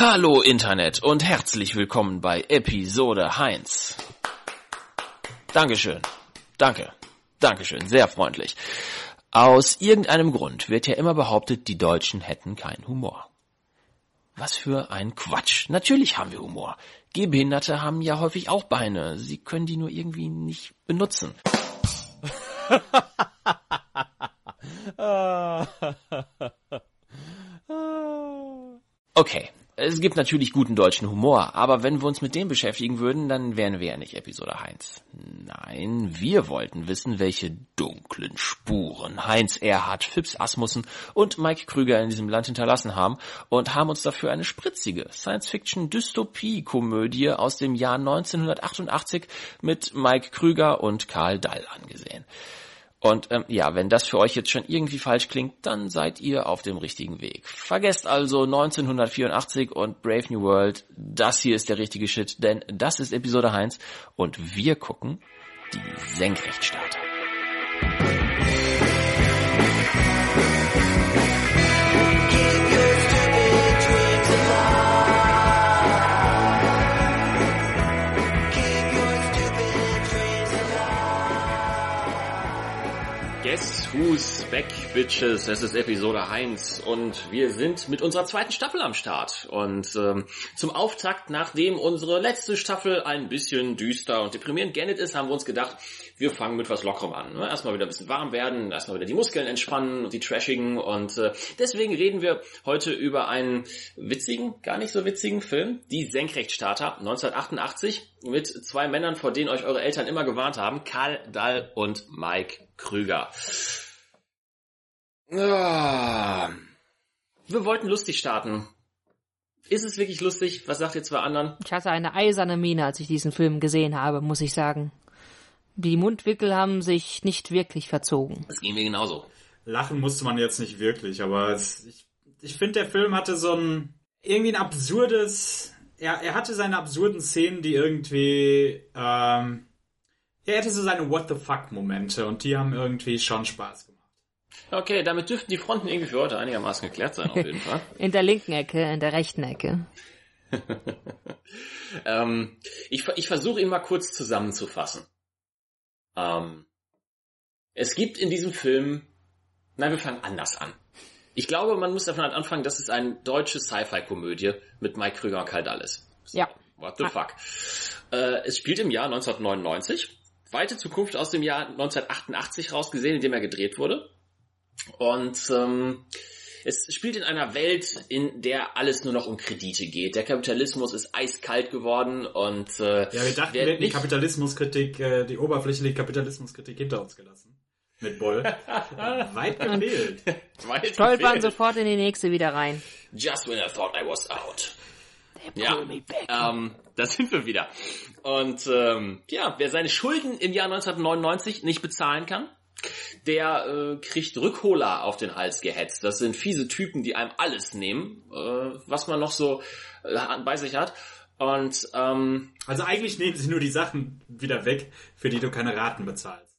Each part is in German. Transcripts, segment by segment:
Hallo Internet und herzlich willkommen bei Episode Heinz. Dankeschön. Danke. Dankeschön. Sehr freundlich. Aus irgendeinem Grund wird ja immer behauptet, die Deutschen hätten keinen Humor. Was für ein Quatsch. Natürlich haben wir Humor. Gehbehinderte haben ja häufig auch Beine. Sie können die nur irgendwie nicht benutzen. Okay, es gibt natürlich guten deutschen Humor, aber wenn wir uns mit dem beschäftigen würden, dann wären wir ja nicht Episode Heinz. Nein, wir wollten wissen, welche dunklen Spuren Heinz Erhard, Phipps Asmussen und Mike Krüger in diesem Land hinterlassen haben und haben uns dafür eine spritzige Science-Fiction-Dystopie-Komödie aus dem Jahr 1988 mit Mike Krüger und Karl Dall angesehen. Und ähm, ja, wenn das für euch jetzt schon irgendwie falsch klingt, dann seid ihr auf dem richtigen Weg. Vergesst also 1984 und Brave New World. Das hier ist der richtige Shit, denn das ist Episode 1 und wir gucken die Senkrechtstarter. Who's back, Bitches? Es ist Episode 1 und wir sind mit unserer zweiten Staffel am Start. Und ähm, zum Auftakt, nachdem unsere letzte Staffel ein bisschen düster und deprimierend geendet ist, haben wir uns gedacht, wir fangen mit was Lockerem an. Ne? Erstmal wieder ein bisschen warm werden, erstmal wieder die Muskeln entspannen und die trashigen. Und äh, deswegen reden wir heute über einen witzigen, gar nicht so witzigen Film, Die Senkrechtstarter 1988 mit zwei Männern, vor denen euch eure Eltern immer gewarnt haben, Karl Dall und Mike Krüger. Ah, wir wollten lustig starten. Ist es wirklich lustig? Was sagt ihr zwei anderen? Ich hatte eine eiserne Miene, als ich diesen Film gesehen habe, muss ich sagen. Die Mundwickel haben sich nicht wirklich verzogen. Das ging mir genauso. Lachen musste man jetzt nicht wirklich, aber es, ich, ich finde, der Film hatte so ein irgendwie ein absurdes. Er, er hatte seine absurden Szenen, die irgendwie. Ähm, er hatte so seine What the fuck Momente und die haben irgendwie schon Spaß gemacht. Okay, damit dürften die Fronten irgendwie für heute einigermaßen geklärt sein, auf jeden Fall. in der linken Ecke, in der rechten Ecke. ähm, ich, ich versuche ihn mal kurz zusammenzufassen. Ähm, es gibt in diesem Film, nein, wir fangen anders an. Ich glaube, man muss davon anfangen, dass es eine deutsche Sci-Fi-Komödie mit Mike Krüger und Karl Dallas. So, ja. What the fuck? Äh, es spielt im Jahr 1999. Weite Zukunft aus dem Jahr 1988 rausgesehen, in dem er gedreht wurde. Und ähm, es spielt in einer Welt, in der alles nur noch um Kredite geht. Der Kapitalismus ist eiskalt geworden und äh, ja, wir dachten, wir hätten die Kapitalismuskritik, äh, die oberflächliche Kapitalismuskritik hinter uns gelassen. Mit Boll. Weit gefehlt. Weit Stolpern gefehlt. sofort in die nächste wieder rein. Just when I thought I was out. Ja, ähm, da sind wir wieder. Und ähm, ja, wer seine Schulden im Jahr 1999 nicht bezahlen kann, der äh, kriegt Rückholer auf den Hals gehetzt. Das sind fiese Typen, die einem alles nehmen, äh, was man noch so äh, bei sich hat. Und ähm, also eigentlich nehmen sie nur die Sachen wieder weg, für die du keine Raten bezahlst.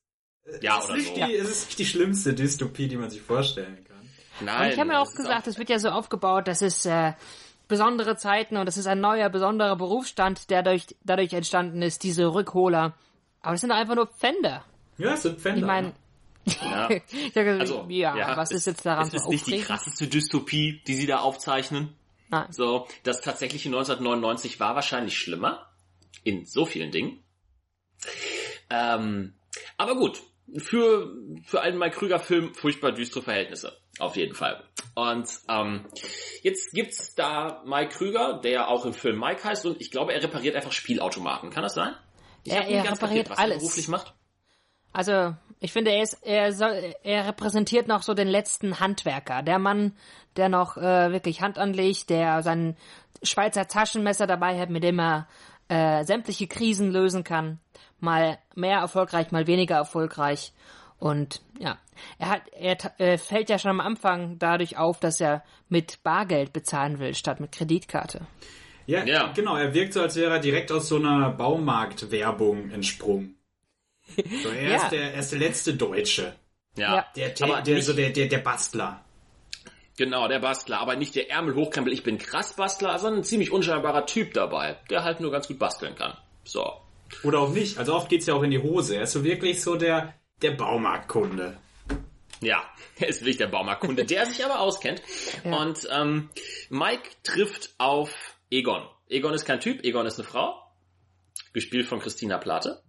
Ja, oder so. Die, es ist nicht die schlimmste Dystopie, die man sich vorstellen kann. Nein. Und ich habe mir auch gesagt, es wird ja so aufgebaut, dass es äh, besondere Zeiten und es ist ein neuer, besonderer Berufsstand, der durch, dadurch entstanden ist, diese Rückholer. Aber das sind einfach nur Pfänder. Ja, es sind Pfänder. Ich meine, ja. also, ja, ja, was ist jetzt daran es ist nicht die krasseste Dystopie, die sie da aufzeichnen. Nein. So, das tatsächliche 1999 war wahrscheinlich schlimmer. In so vielen Dingen. Ähm, aber gut. Für, für einen Mike Krüger Film furchtbar düstere Verhältnisse. Auf jeden Fall. Und ähm, jetzt gibt's da Mike Krüger, der auch im Film Mike heißt und ich glaube, er repariert einfach Spielautomaten. Kann das sein? Ich er, er repariert kapiert, was alles. Er beruflich macht. Also, ich finde, er ist, er soll, er repräsentiert noch so den letzten Handwerker. Der Mann, der noch äh, wirklich Hand anlegt, der sein Schweizer Taschenmesser dabei hat, mit dem er äh, sämtliche Krisen lösen kann. Mal mehr erfolgreich, mal weniger erfolgreich. Und ja, er hat, er äh, fällt ja schon am Anfang dadurch auf, dass er mit Bargeld bezahlen will, statt mit Kreditkarte. Ja, ja. genau. Er wirkt so, als wäre er direkt aus so einer Baumarktwerbung entsprungen. So, er, ja. ist der, er ist der letzte Deutsche. Ja. Der, der, der, so der, der, der Bastler. Genau, der Bastler, aber nicht der Ärmel hochkrempel, ich bin krass Bastler, sondern ein ziemlich unscheinbarer Typ dabei, der halt nur ganz gut basteln kann. So. Oder auch nicht. Also oft geht's ja auch in die Hose. Er ist so wirklich so der, der Baumarktkunde. Ja, er ist wirklich der Baumarktkunde, der sich aber auskennt. Ja. Und ähm, Mike trifft auf Egon. Egon ist kein Typ, Egon ist eine Frau. Gespielt von Christina Plate.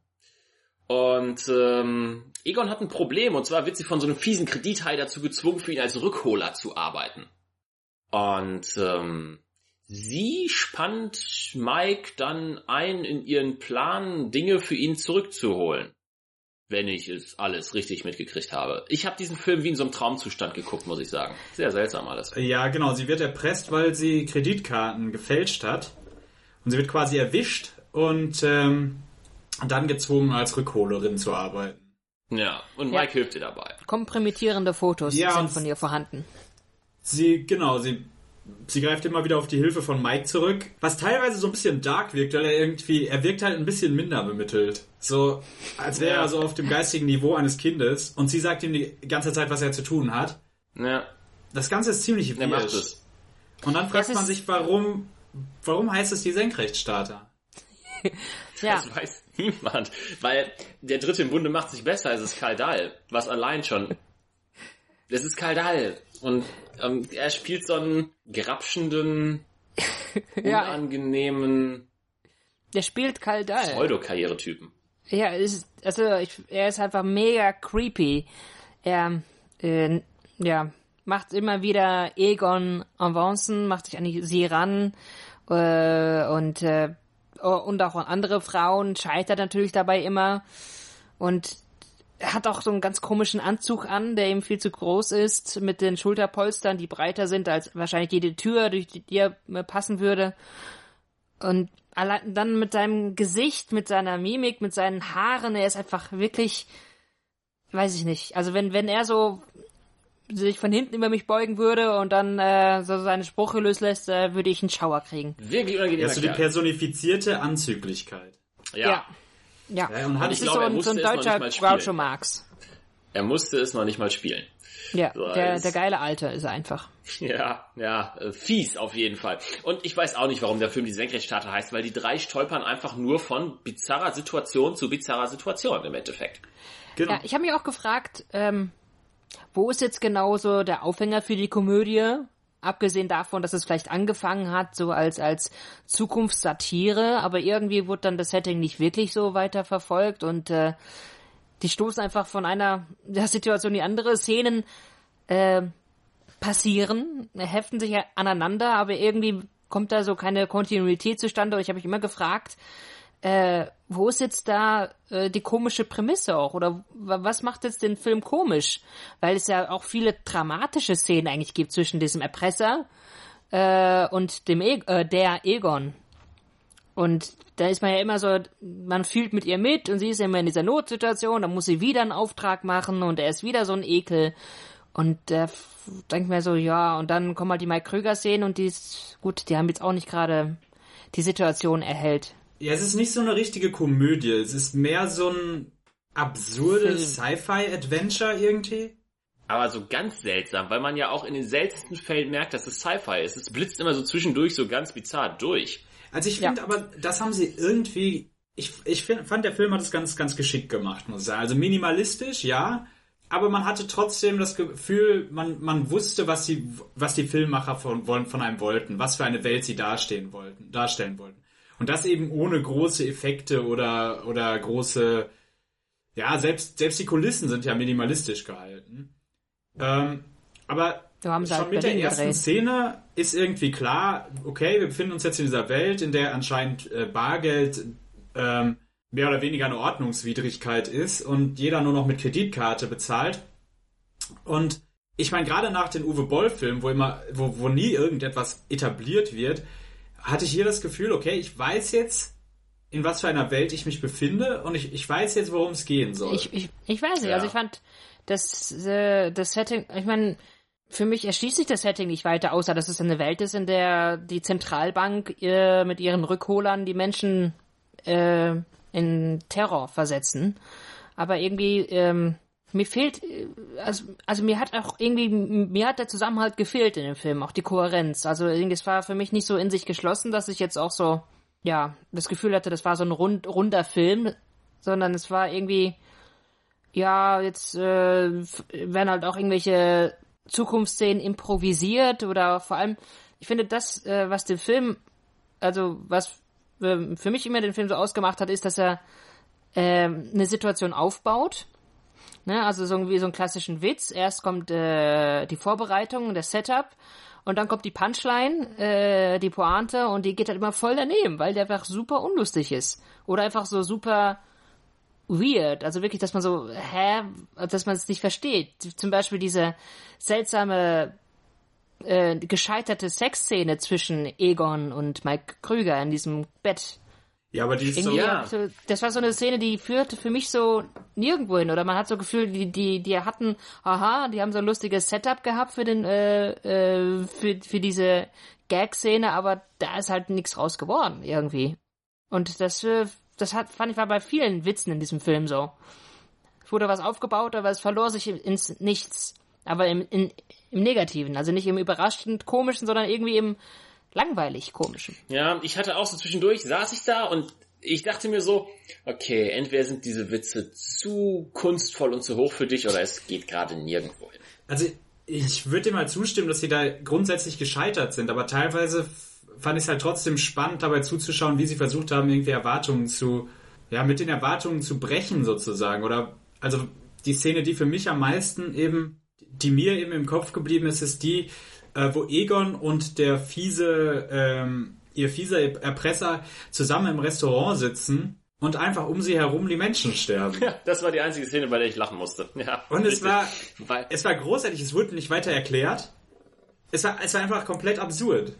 Und ähm, Egon hat ein Problem, und zwar wird sie von so einem fiesen Kredithai dazu gezwungen, für ihn als Rückholer zu arbeiten. Und ähm, sie spannt Mike dann ein in ihren Plan, Dinge für ihn zurückzuholen. Wenn ich es alles richtig mitgekriegt habe. Ich habe diesen Film wie in so einem Traumzustand geguckt, muss ich sagen. Sehr seltsam alles. Ja, genau. Sie wird erpresst, weil sie Kreditkarten gefälscht hat. Und sie wird quasi erwischt und ähm, dann gezwungen, als Rückholerin zu arbeiten. Ja, und Ja. Mike hilft ihr dabei. Kompromittierende Fotos Ja, sind von ihr vorhanden. Sie, genau, sie, sie greift immer wieder auf die Hilfe von Mike zurück. Was teilweise so ein bisschen dark wirkt, weil er irgendwie, er wirkt halt ein bisschen minder bemittelt. So, als wäre Ja. er so auf dem geistigen Niveau eines Kindes. Und sie sagt ihm die ganze Zeit, was er zu tun hat. Ja, Das Ganze ist ziemlich er macht weird. es. Und dann fragt man sich, warum, warum heißt es die Senkrechtstarter? Ja, Das weiß niemand. Weil der dritte im Bunde macht sich besser, es ist Kaldal. Was allein schon. Es ist Kaldal. Und ähm, er spielt so einen grapschenden, unangenehmen der spielt Kaldal. Pseudo-Karrieretypen. Ja, ist, also ich, er ist einfach mega creepy. Er, äh, ja, macht immer wieder Egon Avancen, macht sich an die- sie ran äh, und äh, oh, und auch an andere Frauen scheitert natürlich dabei immer und er hat auch so einen ganz komischen Anzug an, der ihm viel zu groß ist, mit den Schulterpolstern, die breiter sind als wahrscheinlich jede Tür, durch die er äh, passen würde. Und allein dann mit seinem Gesicht, mit seiner Mimik, mit seinen Haaren, er ist einfach wirklich, weiß ich nicht. Also wenn, wenn er so sich von hinten über mich beugen würde und dann äh, so seine Sprüche loslässt, äh, würde ich einen Schauer kriegen. Wirklich unangenehm. Ja, so die personifizierte Anzüglichkeit. ja. Ja. Ja, und hat- das ich ist glaube, er so ein, so ein musste es noch deutscher nicht mal spielen. Groucho Marx. Er musste es noch nicht mal spielen. Ja, So der, der geile Alte ist er einfach. Ja, ja, äh, fies auf jeden Fall. Und ich weiß auch nicht, warum der Film die Senkrechtstarter heißt, weil die drei stolpern einfach nur von bizarrer Situation zu bizarrer Situation im Endeffekt. Genau. Ja, ich habe mich auch gefragt, ähm, wo ist jetzt genau so der Aufhänger für die Komödie? Abgesehen davon, dass es vielleicht angefangen hat, so als, als Zukunftssatire, aber irgendwie wurde dann das Setting nicht wirklich so weiter verfolgt und äh, die stoßen einfach von einer Situation die andere. Szenen äh, passieren, heften sich aneinander, aber irgendwie kommt da so keine Kontinuität zustande. Ich habe mich immer gefragt, äh, wo ist jetzt da äh, die komische Prämisse auch? Oder wa- was macht jetzt den Film komisch? Weil es ja auch viele dramatische Szenen eigentlich gibt zwischen diesem Erpresser äh, und dem e äh, der Egon. Und da ist man ja immer so, man fühlt mit ihr mit und sie ist immer in dieser Notsituation, dann muss sie wieder einen Auftrag machen und er ist wieder so ein Ekel. Und da f- denkt mir so, ja, und dann kommen halt die Mike Krüger-Szenen und die ist, gut, die haben jetzt auch nicht gerade die Situation erhellt. Ja, es ist nicht so eine richtige Komödie. Es ist mehr so ein absurdes Sci-Fi-Adventure irgendwie. Aber so ganz seltsam, weil man ja auch in den seltensten Fällen merkt, dass es Sci-Fi ist. Es blitzt immer so zwischendurch so ganz bizarr durch. Also ich Ja. finde aber, das haben sie irgendwie, ich, ich find, fand der Film hat es ganz, ganz geschickt gemacht, muss ich sagen. Also minimalistisch, ja, aber man hatte trotzdem das Gefühl, man, man wusste, was die, was die Filmmacher von, wollen- von einem wollten, was für eine Welt sie darstellen wollten, darstellen wollten. Und das eben ohne große Effekte oder, oder große, ja, selbst, selbst die Kulissen sind ja minimalistisch gehalten. Ähm, aber So schon halt mit der Berlin ersten gedreht. Szene ist irgendwie klar, okay, wir befinden uns jetzt in dieser Welt, in der anscheinend äh, Bargeld ähm, mehr oder weniger eine Ordnungswidrigkeit ist und jeder nur noch mit Kreditkarte bezahlt. Und ich meine, gerade nach den Uwe Boll-Filmen, wo immer, wo, wo nie irgendetwas etabliert wird, hatte ich hier das Gefühl, okay, ich weiß jetzt, in was für einer Welt ich mich befinde und ich, ich weiß jetzt, worum es gehen soll. Ich, ich, ich weiß nicht, Ja. also ich fand das, äh, das Setting, ich meine, für mich erschließt sich das Setting nicht weiter, außer dass es eine Welt ist, in der die Zentralbank äh, mit ihren Rückholern die Menschen äh, in Terror versetzen. Aber irgendwie, ähm, mir fehlt, äh, also, also mir hat auch irgendwie, mir hat der Zusammenhalt gefehlt in dem Film, auch die Kohärenz. Also es war für mich nicht so in sich geschlossen, dass ich jetzt auch so, ja, das Gefühl hatte, das war so ein rund, runder Film, sondern es war irgendwie, ja, jetzt äh, werden halt auch irgendwelche Zukunftsszenen improvisiert oder vor allem, ich finde das, äh, was den Film, also was äh, für mich immer den Film so ausgemacht hat, ist, dass er äh, eine Situation aufbaut. Ne? Also so wie so einen klassischen Witz. Erst kommt äh, die Vorbereitung, der Setup und dann kommt die Punchline, äh, die Pointe und die geht halt immer voll daneben, weil der einfach super unlustig ist. Oder einfach so super weird. Also wirklich, dass man so, hä, dass man es nicht versteht. Zum Beispiel diese seltsame äh, gescheiterte Sexszene zwischen Egon und Mike Krüger in diesem Bett. Ja, aber die ist so, ja. so, das war so eine Szene, die führte für mich so nirgendwo hin. Oder man hat so Gefühl, die, die, die hatten, aha, die haben so ein lustiges Setup gehabt für den, äh, äh, für, für diese Gag-Szene, aber da ist halt nichts raus geworden, irgendwie. Und das, äh, das hat, fand ich war bei vielen Witzen in diesem Film so. Es wurde was aufgebaut, aber es verlor sich ins Nichts. Aber im, in, im Negativen, also nicht im überraschend komischen, sondern irgendwie im langweilig komischen. Ja, ich hatte auch so zwischendurch, saß ich da und ich dachte mir so, okay, entweder sind diese Witze zu kunstvoll und zu hoch für dich oder es geht gerade nirgendwo hin. Also ich würde dir mal zustimmen, dass sie da grundsätzlich gescheitert sind, aber teilweise fand ich es halt trotzdem spannend, dabei zuzuschauen, wie sie versucht haben, irgendwie Erwartungen zu, ja, mit den Erwartungen zu brechen sozusagen. Oder also die Szene, die für mich am meisten eben, die mir eben im Kopf geblieben ist, ist die, äh, wo Egon und der fiese, ähm, ihr fieser Erpresser zusammen im Restaurant sitzen und einfach um sie herum die Menschen sterben. Ja, das war die einzige Szene, bei der ich lachen musste. Ja, Und es richtig. war, Weil, es war großartig, es wurde nicht weiter erklärt. Es war, es war einfach komplett absurd.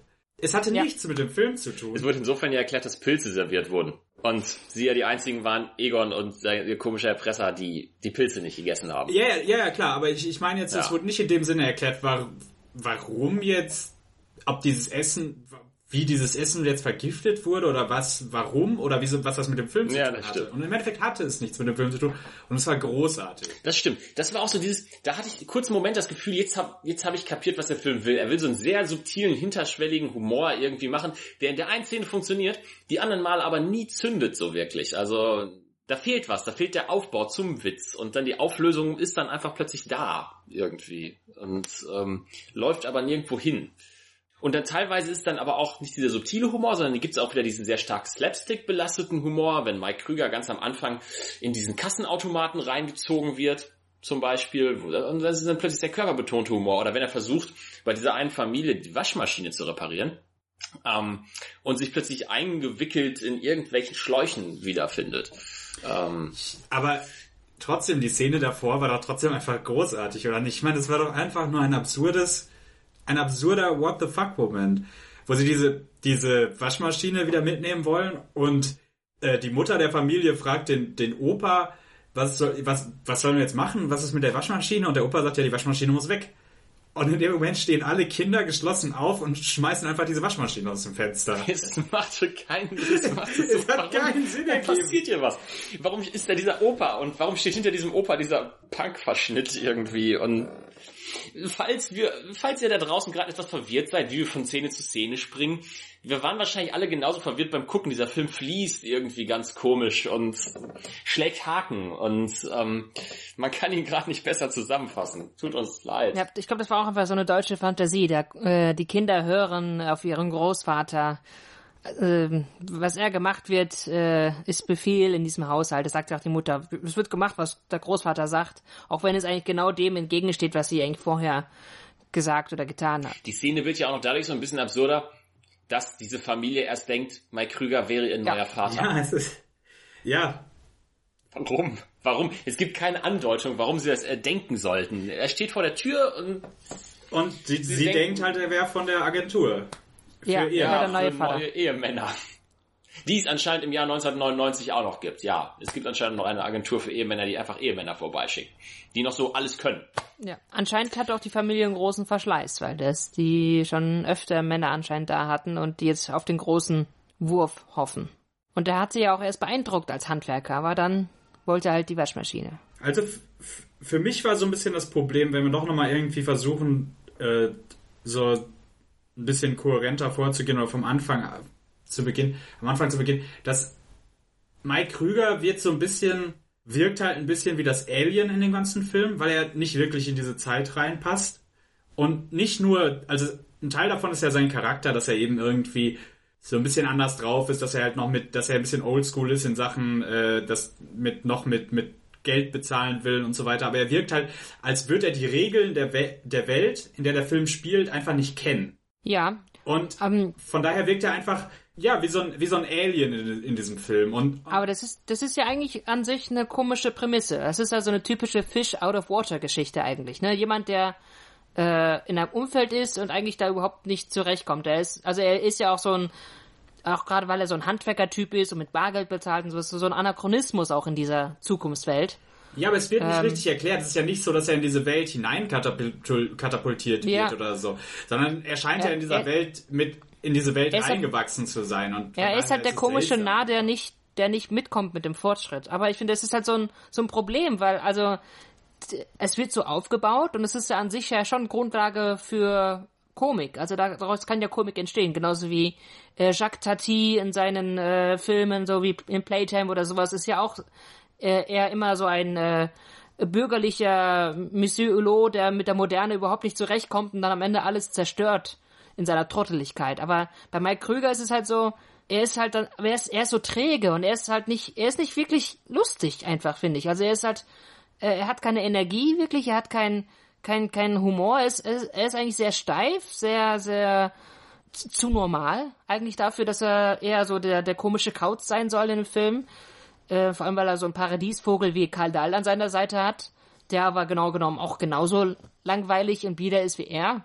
Es hatte Ja. nichts mit dem Film zu tun. es wurde insofern ja erklärt, dass Pilze serviert wurden. Und sie ja die einzigen waren, Egon und sein ihr komischer Erpresser, die die Pilze nicht gegessen haben. Ja, ja, ja, klar, aber ich, ich meine jetzt, es Ja. wurde nicht in dem Sinne erklärt, war, warum jetzt, ob dieses Essen, wie dieses Essen jetzt vergiftet wurde oder was, warum oder wieso, was das mit dem Film zu Ja, tun hatte. stimmt. Und im Endeffekt hatte es nichts mit dem Film zu tun und es war großartig. Das stimmt. Das war auch so dieses, da hatte ich kurz einen Moment das Gefühl, jetzt hab, jetzt hab ich kapiert, was der Film will. Er will so einen sehr subtilen, hinterschwelligen Humor irgendwie machen, der in der einen Szene funktioniert, die anderen Mal aber nie zündet so wirklich. Also, da fehlt was, da fehlt der Aufbau zum Witz und dann die Auflösung ist dann einfach plötzlich da irgendwie und ähm, läuft aber nirgendwo hin. Und dann teilweise ist dann aber auch nicht dieser subtile Humor, sondern gibt es auch wieder diesen sehr stark Slapstick belasteten Humor, wenn Mike Krüger ganz am Anfang in diesen Kassenautomaten reingezogen wird, zum Beispiel, und das ist dann plötzlich der körperbetonte Humor, oder wenn er versucht, bei dieser einen Familie die Waschmaschine zu reparieren, ähm, und sich plötzlich eingewickelt in irgendwelchen Schläuchen wiederfindet. Ähm, Aber trotzdem, die Szene davor war doch trotzdem einfach großartig, oder nicht? Ich meine, das war doch einfach nur ein absurdes, ein absurder What the fuck Moment, wo sie diese, diese Waschmaschine wieder mitnehmen wollen und äh, die Mutter der Familie fragt den, den Opa, was soll, was, was sollen wir jetzt machen? Was ist mit der Waschmaschine? Und der Opa sagt ja, die Waschmaschine muss weg. Und in dem Moment stehen alle Kinder geschlossen auf und schmeißen einfach diese Waschmaschine aus dem Fenster. Es macht so keinen es macht so, Es hat keinen Sinn ergeben. passiert hier was? Warum ist da dieser Opa und warum steht hinter diesem Opa dieser Punk-Verschnitt irgendwie? Und falls wir, falls ihr da draußen gerade etwas verwirrt seid, wie wir von Szene zu Szene springen, wir waren wahrscheinlich alle genauso verwirrt beim Gucken. Dieser Film fließt irgendwie ganz komisch und schlägt Haken und ähm, man kann ihn gerade nicht besser zusammenfassen. Tut uns leid. Ja, ich glaube, das war auch einfach so eine deutsche Fantasie. Der, äh, die Kinder hören auf ihren Großvater. ähm, was er gemacht wird, äh, ist Befehl in diesem Haushalt. Das sagt ja auch die Mutter. Es wird gemacht, was der Großvater sagt, auch wenn es eigentlich genau dem entgegensteht, was sie eigentlich vorher gesagt oder getan hat. Die Szene wird ja auch noch dadurch so ein bisschen absurder, dass diese Familie erst denkt, Mike Krüger wäre ihr neuer Vater. Ja, es ist, ja, Warum? Warum? Es gibt keine Andeutung, warum sie das erdenken sollten. Er steht vor der Tür und Und sie, sie, denken- denkt halt, er wäre von der Agentur. Für Ja, ihr. ja. der neue Vater. neue Ehemänner. Die es anscheinend im Jahr 1999 auch noch gibt. Ja, es gibt anscheinend noch eine Agentur für Ehemänner, die einfach Ehemänner vorbeischicken. Die noch so alles können. Ja, anscheinend hat auch die Familie einen großen Verschleiß, weil das die schon öfter Männer anscheinend da hatten und die jetzt auf den großen Wurf hoffen. Und er hat sie ja auch erst beeindruckt als Handwerker, aber dann wollte er halt die Waschmaschine. Also für mich war so ein bisschen das Problem, wenn wir doch nochmal irgendwie versuchen, äh, so ein bisschen kohärenter vorzugehen oder vom Anfang zu Beginn, am Anfang zu Beginn, dass Mike Krüger wird so ein bisschen, wirkt halt ein bisschen wie das Alien in dem ganzen Film, weil er nicht wirklich in diese Zeit reinpasst. Und nicht nur, also ein Teil davon ist ja sein Charakter, dass er eben irgendwie so ein bisschen anders drauf ist, dass er halt noch mit, dass er ein bisschen oldschool ist in Sachen, äh, das mit noch mit mit Geld bezahlen will und so weiter. Aber er wirkt halt, als würde er die Regeln der, We der Welt, in der der Film spielt, einfach nicht kennen. Ja. Und um, ähm, von daher wirkt er einfach, ja, wie so ein, wie so ein Alien in, in, diesem Film. Und, aber das ist, das ist ja eigentlich an sich eine komische Prämisse. Das ist also eine typische Fish out of water Geschichte eigentlich, ne? Jemand, der äh, in einem Umfeld ist und eigentlich da überhaupt nicht zurechtkommt. Er ist, also er ist ja auch so ein, auch gerade weil er so ein Handwerkertyp ist und mit Bargeld bezahlt und so, ist so ein Anachronismus auch in dieser Zukunftswelt. Ja, aber es wird nicht ähm, richtig erklärt. Es ist ja nicht so, dass er in diese Welt hinein katapultiert ja. wird oder so, sondern er scheint ja, ja in dieser er, Welt mit in diese Welt eingewachsen halt, zu sein. Und ja, er ist halt der komische Nah, der nicht, der nicht mitkommt mit dem Fortschritt. Aber ich finde, es ist halt so ein, so ein Problem, weil also es wird so aufgebaut und es ist ja an sich ja schon Grundlage für Komik. Also daraus kann ja Komik entstehen, genauso wie äh, Jacques Tati in seinen äh, Filmen, so wie in Playtime oder sowas, ist ja auch äh, eher immer so ein äh, bürgerlicher Monsieur Hulot, der mit der Moderne überhaupt nicht zurechtkommt und dann am Ende alles zerstört in seiner Trotteligkeit. Aber bei Mike Krüger ist es halt so, er ist halt dann, er ist, er ist so träge und er ist halt nicht, er ist nicht wirklich lustig einfach, finde ich. Also er ist halt, er hat keine Energie wirklich, er hat keinen kein, kein Humor, er ist, er ist eigentlich sehr steif, sehr, sehr zu normal, eigentlich dafür, dass er eher so der, der komische Kauz sein soll in dem Film. Äh, vor allem, weil er so einen Paradiesvogel wie Karl Dahl an seiner Seite hat, der aber genau genommen auch genauso langweilig und bieder ist wie er.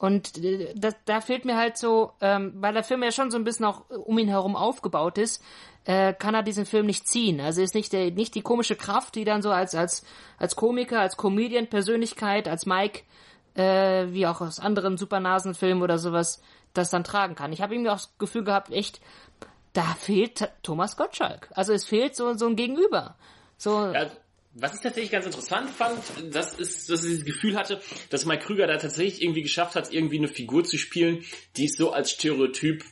Und äh, das, da fehlt mir halt so, ähm, weil der Film ja schon so ein bisschen auch um ihn herum aufgebaut ist, äh, kann er diesen Film nicht ziehen. Also ist nicht der, nicht die komische Kraft, die dann so als als als Komiker, als Comedian Persönlichkeit, als Mike, äh, wie auch aus anderen Supernasenfilmen oder sowas, das dann tragen kann. Ich habe irgendwie auch das Gefühl gehabt, echt, da fehlt Thomas Gottschalk. Also es fehlt so so ein Gegenüber. So. Ja. Was ich tatsächlich ganz interessant fand, das ist, dass ich das Gefühl hatte, dass Mike Krüger da tatsächlich irgendwie geschafft hat, irgendwie eine Figur zu spielen, die es so als Stereotyp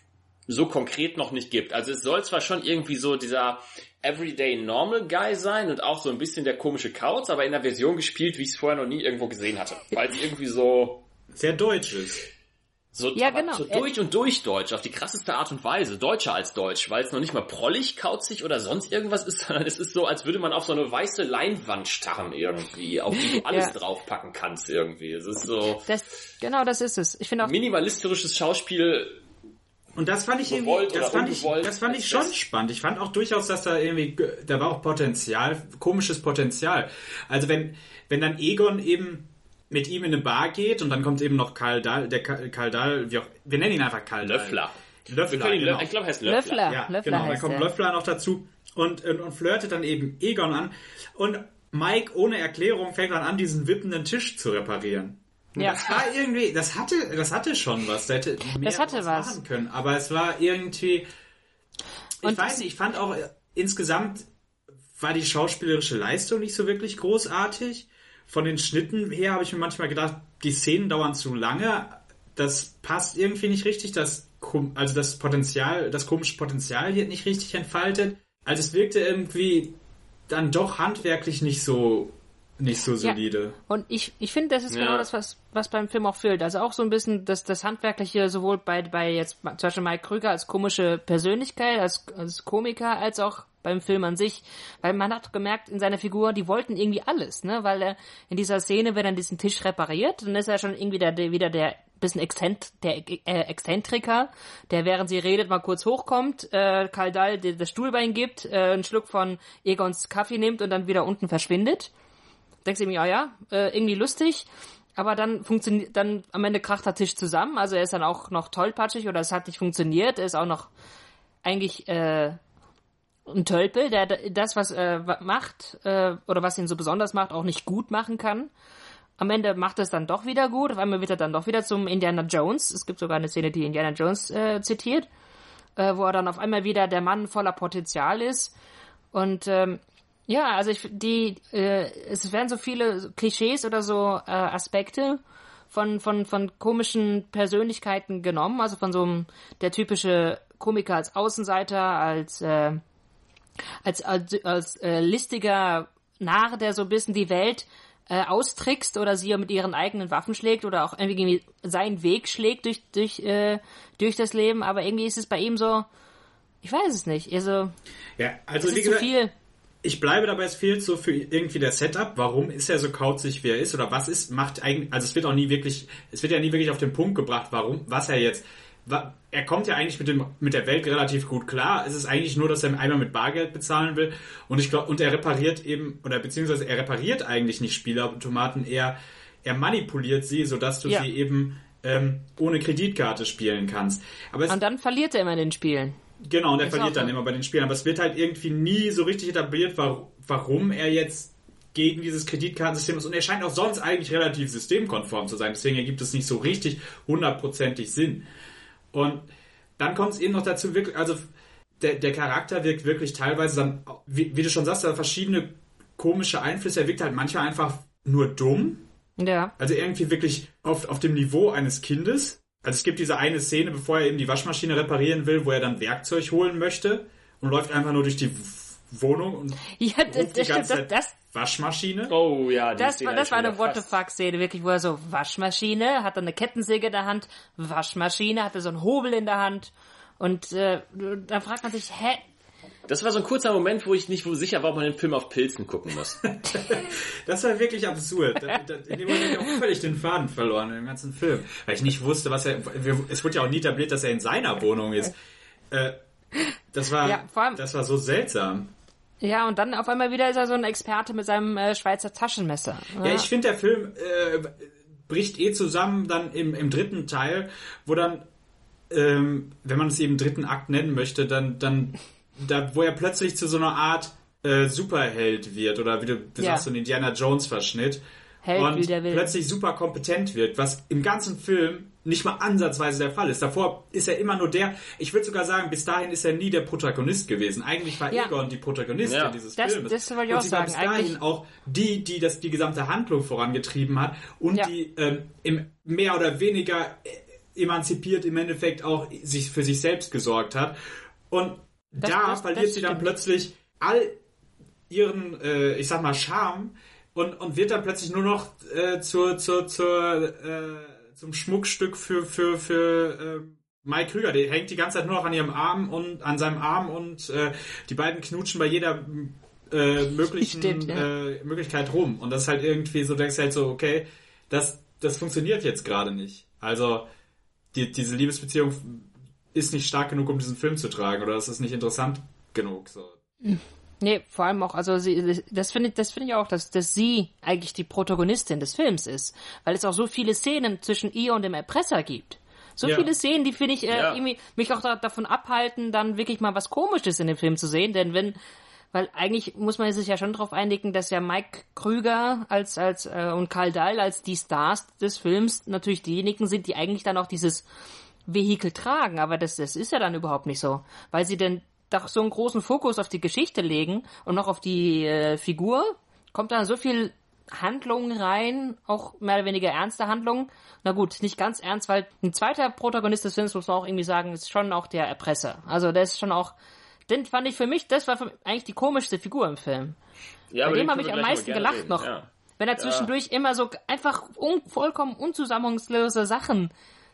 so konkret noch nicht gibt. Also es soll zwar schon irgendwie so dieser Everyday Normal Guy sein und auch so ein bisschen der komische Kauz, aber in der Version gespielt, wie ich es vorher noch nie irgendwo gesehen hatte. Weil es irgendwie so... Sehr deutsch ist. So, ja, genau. so durch und durch deutsch, auf die krasseste Art und Weise, deutscher als deutsch, weil es noch nicht mal prollig, kauzig oder sonst irgendwas ist, sondern es ist so, als würde man auf so eine weiße Leinwand starren irgendwie, auf die du alles ja. draufpacken kannst irgendwie. Es ist so. Das, genau, das ist es. Ich finde auch. Minimalistisches Schauspiel und das fand ich irgendwie, das fand ich, das fand ich schon spannend. Ich fand auch durchaus, dass da irgendwie, da war auch Potenzial, komisches Potenzial. Also wenn, wenn dann Egon eben mit ihm in eine Bar geht und dann kommt eben noch Karl Dahl, der Karl Dahl, wie auch, wir nennen ihn einfach Karl Löffler. Dahl. Löffler. Genau. Löffler. Ich glaube, er heißt Löffler. Löffler. Ja, Löffler genau. Dann kommt er. Löffler noch dazu und, und, und flirtet dann eben Egon an. Und Mike ohne Erklärung fängt dann an, diesen wippenden Tisch zu reparieren. Ja. Das war irgendwie, das hatte, das hatte schon was. Das hätte mehr das hatte was, machen können. Aber es war irgendwie, ich Und weiß nicht, ich fand auch äh, insgesamt war die schauspielerische Leistung nicht so wirklich großartig. Von den Schnitten her habe ich mir manchmal gedacht, die Szenen dauern zu lange. Das passt irgendwie nicht richtig. Das, also das Potenzial, das komische Potenzial wird nicht richtig entfaltet. Also es wirkte irgendwie dann doch handwerklich nicht so nicht so solide. Ja. Und ich, ich finde, das ist ja. genau das, was, was beim Film auch fehlt. Also auch so ein bisschen das, das Handwerkliche, sowohl bei, bei jetzt zum Beispiel Mike Krüger als komische Persönlichkeit, als, als Komiker, als auch beim Film an sich. Weil man hat gemerkt, in seiner Figur, die wollten irgendwie alles, ne? Weil er in dieser Szene, wenn er diesen Tisch repariert, dann ist er schon irgendwie der, der wieder der bisschen Exzent, der äh, Exzentriker, der während sie redet mal kurz hochkommt, äh, Karl Dahl das Stuhlbein gibt, äh, einen Schluck von Egons Kaffee nimmt und dann wieder unten verschwindet denkst du mir, ja, ja, äh, irgendwie lustig. Aber dann funktioniert, dann am Ende kracht der Tisch zusammen. Also er ist dann auch noch tollpatschig oder es hat nicht funktioniert. Er ist auch noch eigentlich äh, ein Tölpel, der das, was er äh, macht äh, oder was ihn so besonders macht, auch nicht gut machen kann. Am Ende macht es dann doch wieder gut. Auf einmal wird er dann doch wieder zum Indiana Jones. Es gibt sogar eine Szene, die Indiana Jones äh, zitiert, äh, wo er dann auf einmal wieder der Mann voller Potenzial ist. Und ähm, Ja, also ich die äh, es werden so viele Klischees oder so äh, Aspekte von von von komischen Persönlichkeiten genommen, also von so einem der typische Komiker als Außenseiter, als äh, als als, als äh, listiger Narr, der so ein bisschen die Welt äh, austrickst oder sie mit ihren eigenen Waffen schlägt oder auch irgendwie seinen Weg schlägt durch durch äh, durch das Leben, aber irgendwie ist es bei ihm so ich weiß es nicht. Also, ja, also es ist zu gesagt, viel. ich bleibe dabei, es fehlt so für irgendwie der Setup. Warum ist er so kauzig, wie er ist? Oder was ist, macht eigentlich, also es wird auch nie wirklich, es wird ja nie wirklich auf den Punkt gebracht, warum, was er jetzt, er kommt ja eigentlich mit dem, mit der Welt relativ gut klar. Es ist eigentlich nur, dass er einmal mit Bargeld bezahlen will. Und ich glaube, und er repariert eben, oder beziehungsweise er repariert eigentlich nicht Spielautomaten, er, er manipuliert sie, sodass du Ja. sie eben, ähm, ohne Kreditkarte spielen kannst. Aber es, Und dann verliert er immer in den Spielen. Genau, und er verliert dann immer bei den Spielen. Aber es wird halt irgendwie nie so richtig etabliert, wa- warum er jetzt gegen dieses Kreditkartensystem ist. Und er scheint auch sonst eigentlich relativ systemkonform zu sein. Deswegen ergibt es nicht so richtig hundertprozentig Sinn. Und dann kommt es eben noch dazu, wirklich, also der, der Charakter wirkt wirklich teilweise dann, wie, wie du schon sagst, da verschiedene komische Einflüsse. Er wirkt halt manchmal einfach nur dumm. Ja. Also irgendwie wirklich auf, auf dem Niveau eines Kindes. Also es gibt diese eine Szene, bevor er eben die Waschmaschine reparieren will, wo er dann Werkzeug holen möchte und läuft einfach nur durch die Wohnung und Ja, das, das stimmt. ganze Das, das, Waschmaschine. Oh ja, die das, war, das war eine What the fuck Szene, wirklich, wo er so Waschmaschine, hat dann eine Kettensäge in der Hand, Waschmaschine, hatte so einen Hobel in der Hand und äh, dann fragt man sich, hä? Das war so ein kurzer Moment, wo ich nicht wo sicher war, ob man den Film auf Pilzen gucken muss. Das war wirklich absurd. Da, da, in dem Moment habe ich auch völlig den Faden verloren in dem ganzen Film. Weil ich nicht wusste, was er. wir- Es wurde ja auch nie etabliert, dass er in seiner Wohnung ist. Äh, das war, Ja, vor allem- das war so seltsam. Ja, und dann auf einmal wieder ist er so ein Experte mit seinem äh, Schweizer Taschenmesser. Ja, ich finde, der Film äh, bricht eh zusammen dann im, im dritten Teil, wo dann, ähm, wenn man es eben dritten Akt nennen möchte, dann, dann da, wo er plötzlich zu so einer Art äh, Superheld wird oder wie du, du Ja. sagst, so ein Indiana Jones Verschnitt. Held und wie der will. plötzlich super kompetent wird, was im ganzen Film nicht mal ansatzweise der Fall ist. Davor ist er immer nur der, ich würde sogar sagen, bis dahin ist er nie der Protagonist gewesen. Eigentlich war Ja. Egon die Protagonistin Ja. dieses Das- Filmes. das wollte ich und auch sie war sagen. bis dahin Eigentlich- auch die, die das die gesamte Handlung vorangetrieben hat und Ja. die ähm, im mehr oder weniger äh, emanzipiert im Endeffekt auch sich für sich selbst gesorgt hat. Und Das- da das- verliert das sie dann plötzlich all ihren, äh, ich sag mal, Charme und, und wird dann plötzlich nur noch äh, zur, zur, zur, äh, zum Schmuckstück für, für, für äh, Mike Krüger. Der hängt die ganze Zeit nur noch an ihrem Arm und an seinem Arm und äh, die beiden knutschen bei jeder äh, möglichen Stimmt, ja. äh, Möglichkeit rum. Und das ist halt irgendwie so, denkst du halt so, okay, das, das funktioniert jetzt gerade nicht. Also die, diese Liebesbeziehung ist nicht stark genug, um diesen Film zu tragen oder es ist nicht interessant genug. So. Nee, vor allem auch, also sie, das finde ich, das finde ich auch, dass, dass sie eigentlich die Protagonistin des Films ist, weil es auch so viele Szenen zwischen ihr und dem Erpresser gibt. So Ja. viele Szenen, die finde ich äh, Ja. irgendwie mich auch da, davon abhalten, dann wirklich mal was Komisches in dem Film zu sehen, denn wenn weil eigentlich muss man sich ja schon darauf einigen, dass ja Mike Krüger als als äh, und Karl Dahl als die Stars des Films natürlich diejenigen sind, die eigentlich dann auch dieses Vehikel tragen, aber das, das ist ja dann überhaupt nicht so, weil sie denn doch so einen großen Fokus auf die Geschichte legen und noch auf die äh, Figur, kommt dann so viel Handlung rein, auch mehr oder weniger ernste Handlungen. Na gut, nicht ganz ernst, weil ein zweiter Protagonist des Films, muss man auch irgendwie sagen, ist schon auch der Erpresser. Also der ist schon auch, den fand ich für mich, das war mich eigentlich die komischste Figur im Film. Ja, Bei dem habe ich am meisten gelacht reden. noch. Ja. Wenn er zwischendurch immer so einfach un vollkommen unzusammenhangslose Sachen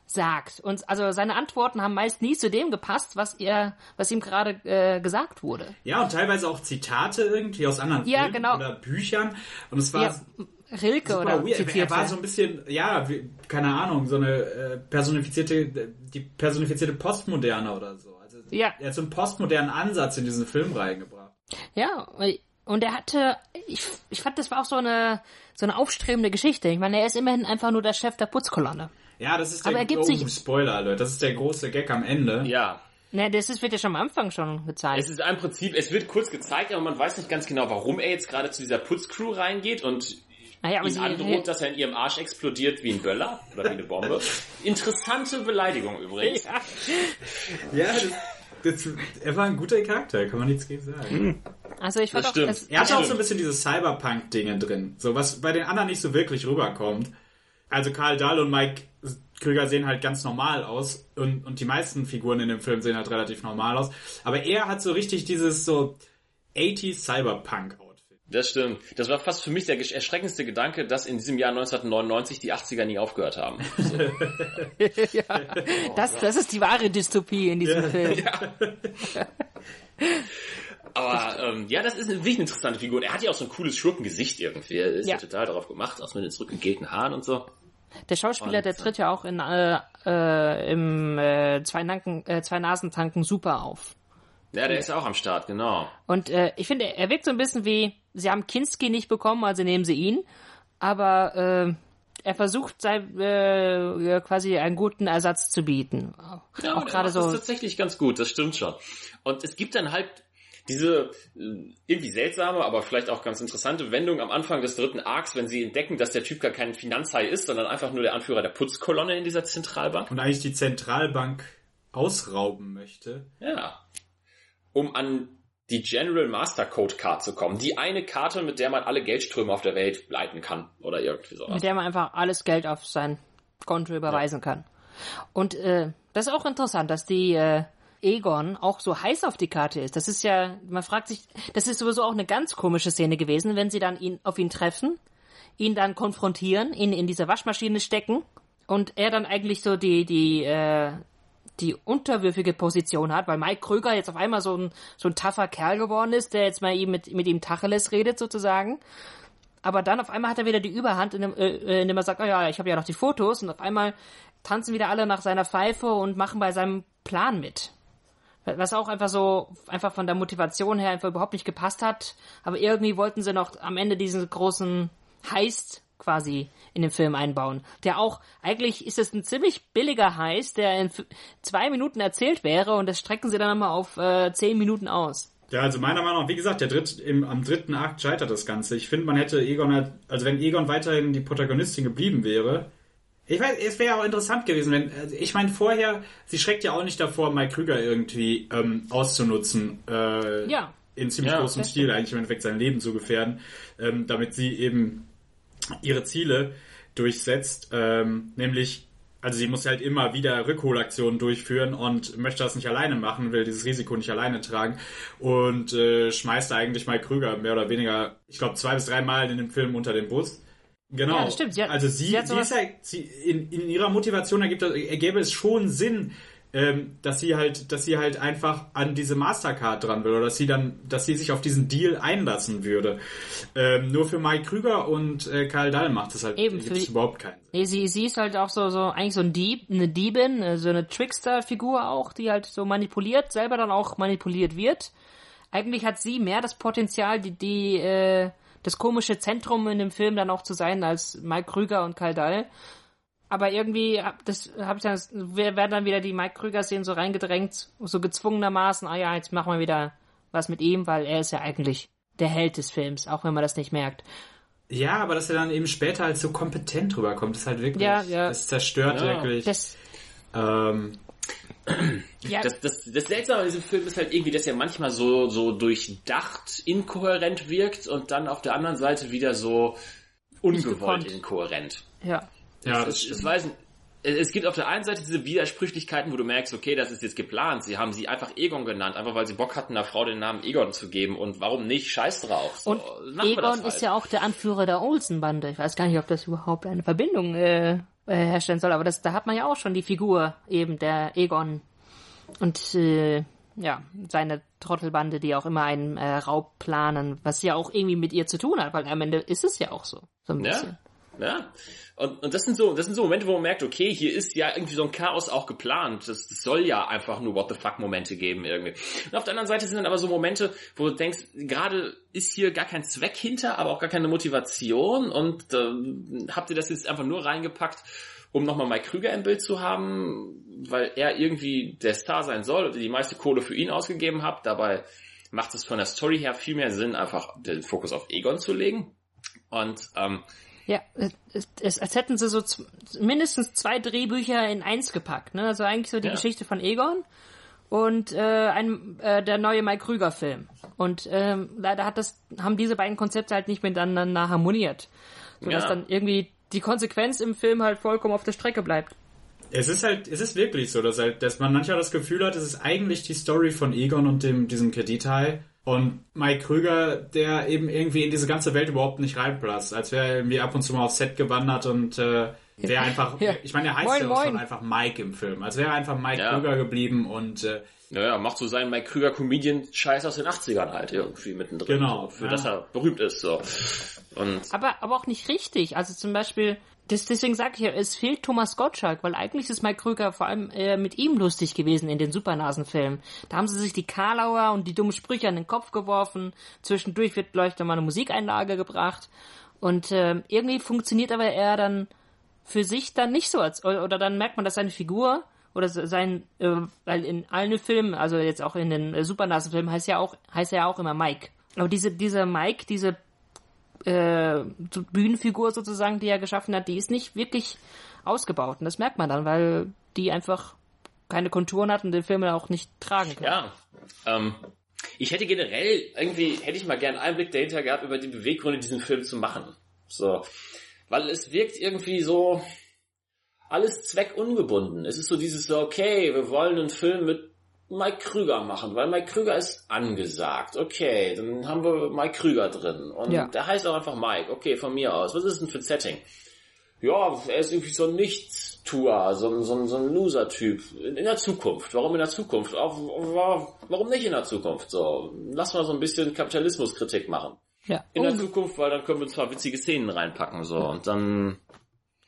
sagt. Und also seine Antworten haben meist nie zu dem gepasst, was er, was ihm gerade äh, gesagt wurde. Ja, und teilweise auch Zitate irgendwie aus anderen Ja, Filmen genau. oder Büchern. Und es war Ja, Rilke oder weird. zitiert. Er war so ein bisschen, ja, wie, keine Ahnung, so eine äh, personifizierte, die personifizierte Postmoderne oder so. Also Ja. er hat so einen postmodernen Ansatz in diesen Film reingebracht. Ja, und er hatte, ich, ich fand, das war auch so eine, so eine aufstrebende Geschichte. Ich meine, er ist immerhin einfach nur der Chef der Putzkolonne. Ja, das ist der Aber er gibt oh, sich- Spoiler, Alert. Das ist der große Gag am Ende. ja. Ne, das ist, wird ja schon am Anfang schon gezeigt. Es ist im Prinzip, es wird kurz gezeigt, aber man weiß nicht ganz genau, warum er jetzt gerade zu dieser Putzcrew reingeht und naja, aber ihn androht, dass er in ihrem Arsch explodiert wie ein Böller oder wie eine Bombe. Interessante Beleidigung übrigens. Ja, das, das, er war ein guter Charakter, kann man nichts gegen sagen. Also ich fand Das auch, stimmt. es, Er hat Das auch so ein bisschen diese Cyberpunk-Dinge drin. So was bei den anderen nicht so wirklich rüberkommt. Also Karl Dahl und Mike Krüger sehen halt ganz normal aus und, und die meisten Figuren in dem Film sehen halt relativ normal aus. Aber er hat so richtig dieses so 80s Cyberpunk-Outfit. Das stimmt. Das war fast für mich der erschreckendste Gedanke, dass in diesem Jahr 1999 die 80er nie aufgehört haben. ja, das, das ist die wahre Dystopie in diesem Film. Aber ähm, ja, das ist eine wirklich eine interessante Figur. Und er hat ja auch so ein cooles Schurkengesicht irgendwie. Er ist ja. Ja. total darauf gemacht, aus mit den zurückgegelten Haaren und so. Der Schauspieler, der tritt ja auch in äh, äh, im äh, zwei, Nanken, äh, zwei Nasentanken super auf. Ja, der ist auch am Start, genau. Und äh, ich finde, er wirkt so ein bisschen wie, sie haben Kinski nicht bekommen, also nehmen sie ihn. Aber äh, er versucht, sein, äh, quasi einen guten Ersatz zu bieten. Ja, auch und er gerade macht das so. tatsächlich ganz gut, das stimmt schon. Und es gibt dann halt diese äh, irgendwie seltsame, aber vielleicht auch ganz interessante Wendung am Anfang des dritten Arcs, wenn sie entdecken, dass der Typ gar kein Finanzhai ist, sondern einfach nur der Anführer der Putzkolonne in dieser Zentralbank. Und eigentlich die Zentralbank ausrauben möchte. Ja. Um an die General Master Code Card zu kommen. Die eine Karte, mit der man alle Geldströme auf der Welt leiten kann. Oder irgendwie sowas. mit der man einfach alles Geld auf sein Konto überweisen kann. Und äh, das ist auch interessant, dass die äh, Egon auch so heiß auf die Karte ist. Das ist ja, man fragt sich, das ist sowieso auch eine ganz komische Szene gewesen, wenn sie dann ihn auf ihn treffen, ihn dann konfrontieren, ihn in diese Waschmaschine stecken und er dann eigentlich so die die äh, die unterwürfige Position hat, weil Mike Kröger jetzt auf einmal so ein so ein tougher Kerl geworden ist, der jetzt mal ihm mit mit ihm Tacheles redet sozusagen aber dann auf einmal hat er wieder die Überhand, indem, äh, indem er sagt, oh ja, ich habe ja noch die Fotos und auf einmal tanzen wieder alle nach seiner Pfeife und machen bei seinem Plan mit. Was auch einfach so, einfach von der Motivation her einfach überhaupt nicht gepasst hat. Aber irgendwie wollten sie noch am Ende diesen großen Heist quasi in den Film einbauen. Der auch, eigentlich ist es ein ziemlich billiger Heist, der in zwei Minuten erzählt wäre und das strecken sie dann nochmal auf äh, zehn Minuten aus. Ja, also meiner Meinung nach, wie gesagt, der dritt, im, am dritten Akt scheitert das Ganze. Ich finde, man hätte Egon halt, also wenn Egon weiterhin die Protagonistin geblieben wäre, ich weiß, es wäre auch interessant gewesen, wenn, also ich meine, vorher, sie schreckt ja auch nicht davor, Mike Krüger irgendwie ähm, auszunutzen, äh, Ja. in ziemlich Ja, großem Stil eigentlich im Endeffekt sein Leben zu gefährden, ähm, damit sie eben ihre Ziele durchsetzt, ähm, nämlich also sie muss halt immer wieder Rückholaktionen durchführen und möchte das nicht alleine machen, will dieses Risiko nicht alleine tragen und äh, schmeißt eigentlich Mike Krüger mehr oder weniger, ich glaube, zwei bis drei Mal in dem Film unter den Bus. Genau. Ja, das stimmt. Sie hat- also sie, sie hat sowas- ist ja, sie, in, in ihrer Motivation ergibt, ergäbe es schon Sinn, ähm, dass sie halt, dass sie halt einfach an diese Mastercard dran will oder dass sie dann, dass sie sich auf diesen Deal einlassen würde. Ähm, nur für Mike Krüger und äh, Karl Dahl macht das halt Eben, für die- überhaupt keinen Sinn. Nee, sie, sie ist halt auch so, so, eigentlich so ein Dieb, eine Diebin, äh, so eine Trickster-Figur auch, die halt so manipuliert, selber dann auch manipuliert wird. Eigentlich hat sie mehr das Potenzial, die, die, äh, das komische Zentrum in dem Film dann auch zu sein, als Mike Krüger und Karl Dahl. Aber irgendwie, hab- das habe ich dann, wir werden dann wieder die Mike Krüger-Szenen so reingedrängt, so gezwungenermaßen, ah ja, jetzt machen wir wieder was mit ihm, weil er ist ja eigentlich der Held des Films, auch wenn man das nicht merkt. Ja, aber dass er dann eben später halt so kompetent rüberkommt, ist halt wirklich, Ja, ja. das zerstört Ja. wirklich. Das, ähm, ja, Das, das, das Seltsame an diesem Film ist halt irgendwie, dass er manchmal so, so durchdacht inkohärent wirkt und dann auf der anderen Seite wieder so ungewollt inkohärent. ja. ja, es, das es, stimmt. weiß, es gibt auf der einen Seite diese Widersprüchlichkeiten, wo du merkst, okay, das ist jetzt geplant. Sie haben sie einfach Egon genannt, einfach weil sie Bock hatten, einer Frau den Namen Egon zu geben. Und warum nicht? Scheiß drauf. So, Und das Egon halt. ist ja auch der Anführer der Olsen-Bande. Ich weiß gar nicht, ob das überhaupt eine Verbindung äh, äh, herstellen soll, aber das, da hat man ja auch schon die Figur eben der Egon. Und äh, ja seine Trottelbande, die auch immer einen äh, Raub planen, was ja auch irgendwie mit ihr zu tun hat, weil am Ende ist es ja auch so, so ein bisschen. Ja, ja. Und, und das sind so, das sind so Momente, wo man merkt, okay, hier ist ja irgendwie so ein Chaos auch geplant. Das, das soll ja einfach nur What the fuck Momente geben irgendwie. Und auf der anderen Seite sind dann aber so Momente, wo du denkst, gerade ist hier gar kein Zweck hinter, aber auch gar keine Motivation. Und äh, habt ihr das jetzt einfach nur reingepackt, um nochmal Mike Krüger im Bild zu haben, weil er irgendwie der Star sein soll und die meiste Kohle für ihn ausgegeben habt. Dabei macht es von der Story her viel mehr Sinn, einfach den Fokus auf Egon zu legen. Und ähm, Ja, es, es, als hätten sie so mindestens zwei Drehbücher in eins gepackt. Ne? Also eigentlich so die Ja. Geschichte von Egon und äh, ein, äh, der neue Mike Krüger Film. Und ähm, leider hat das, haben diese beiden Konzepte halt nicht miteinander harmoniert. Sodass Ja. dann irgendwie die Konsequenz im Film halt vollkommen auf der Strecke bleibt. Es ist halt, es ist wirklich so, dass halt, dass man manchmal das Gefühl hat, es ist eigentlich die Story von Egon und dem, diesem Kredithai. Und Mike Krüger, der eben irgendwie in diese ganze Welt überhaupt nicht reinpasst, als wäre er irgendwie ab und zu mal aufs Set gewandert und äh, wäre einfach, Ja. ich meine, er heißt Moin, ja auch schon moin. einfach Mike im Film, als wäre er einfach Mike Ja. Krüger geblieben und äh, Naja, macht so seinen Mike Krüger Comedian-Scheiß aus den 80ern halt irgendwie mittendrin. Genau, So, für ja. das er berühmt ist, so. Und, Aber, aber auch nicht richtig. Also zum Beispiel, das, deswegen sage ich ja, es fehlt Thomas Gottschalk, weil eigentlich ist Mike Krüger vor allem äh, mit ihm lustig gewesen in den Supernasenfilmen. Da haben sie sich die Karlauer und die dummen Sprüche an den Kopf geworfen. Zwischendurch wird leuchter mal eine Musikeinlage gebracht. Und äh, irgendwie funktioniert aber er dann für sich dann nicht so. Als, oder dann merkt man, dass seine Figur oder se- sein, äh, weil in allen Filmen, also jetzt auch in den äh, Supernasenfilmen heißt ja auch, heißt er ja auch immer Mike. Aber diese, dieser Mike, diese äh, Bühnenfigur sozusagen, die er geschaffen hat, die ist nicht wirklich ausgebaut. Und das merkt man dann, weil die einfach keine Konturen hat und den Film auch nicht tragen kann. ja, ähm, ich hätte generell irgendwie, hätte ich mal gern einen Einblick dahinter gehabt, über die Beweggründe, diesen Film zu machen. So. Weil es wirkt irgendwie so, alles zweckungebunden. Es ist so dieses okay, wir wollen einen Film mit Mike Krüger machen, weil Mike Krüger ist angesagt. Okay, dann haben wir Mike Krüger drin. Und Ja. der heißt auch einfach Mike. Okay, von mir aus. Was ist denn für ein Setting? Ja, er ist irgendwie so ein Nichtstuer, so ein, so ein, so ein Loser-Typ. In, der Zukunft. Warum in der Zukunft? Auch, wa- warum nicht in der Zukunft? So, lass mal so ein bisschen Kapitalismuskritik machen. Ja. In der Zukunft, weil dann können wir zwar witzige Szenen reinpacken, so. Und dann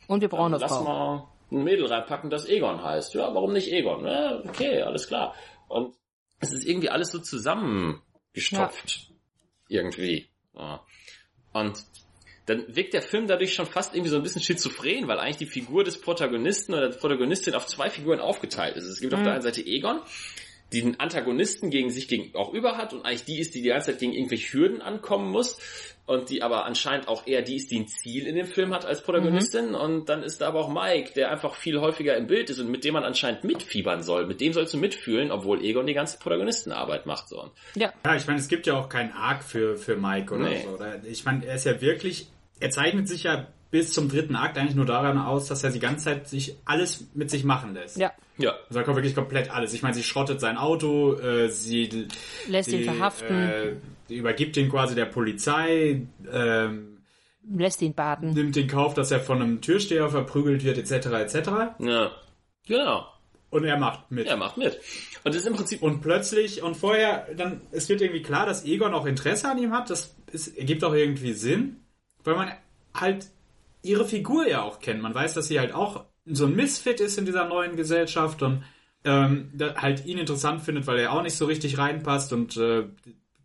und wir brauchen eine lass mal ein Mädel reinpacken, das Egon heißt. Ja, warum nicht Egon? Ja, okay, alles klar. Und es ist irgendwie alles so zusammengestopft. Irgendwie. Ja. Und dann wirkt der Film dadurch schon fast irgendwie so ein bisschen schizophren, weil eigentlich die Figur des Protagonisten oder der Protagonistin auf zwei Figuren aufgeteilt ist. Es gibt auf der einen Seite Egon, den Antagonisten gegen sich gegen auch über hat und eigentlich die ist, die die ganze Zeit gegen irgendwelche Hürden ankommen muss und die aber anscheinend auch eher die ist, die ein Ziel in dem Film hat als Protagonistin und dann ist da aber auch Mike, der einfach viel häufiger im Bild ist und mit dem man anscheinend mitfiebern soll. Mit dem sollst du mitfühlen, obwohl Egon die ganze Protagonistenarbeit macht so. Und Ja. Ja, ich meine, es gibt ja auch keinen Arc für, für Mike oder Nee. so. Oder? Ich meine, er ist ja wirklich, er zeichnet sich ja bis zum dritten Akt eigentlich nur daran aus, dass er die ganze Zeit sich alles mit sich machen lässt. Ja. Ja, Also er kommt wirklich komplett alles. Ich meine, sie schrottet sein Auto, äh, sie, Lässt sie ihn verhaften, Äh, sie übergibt ihn quasi der Polizei, ähm, lässt ihn baden. nimmt in Kauf, dass er von einem Türsteher verprügelt wird, etc. etc. ja, genau. Und er macht mit. Er macht mit. Und das ist im Prinzip Und plötzlich, und vorher, dann, es wird irgendwie klar, dass Egon auch Interesse an ihm hat. Das ist, ergibt auch irgendwie Sinn, weil man halt ihre Figur ja auch kennt. Man weiß, dass sie halt auch so ein Misfit ist in dieser neuen Gesellschaft und ähm, halt ihn interessant findet, weil er auch nicht so richtig reinpasst und äh,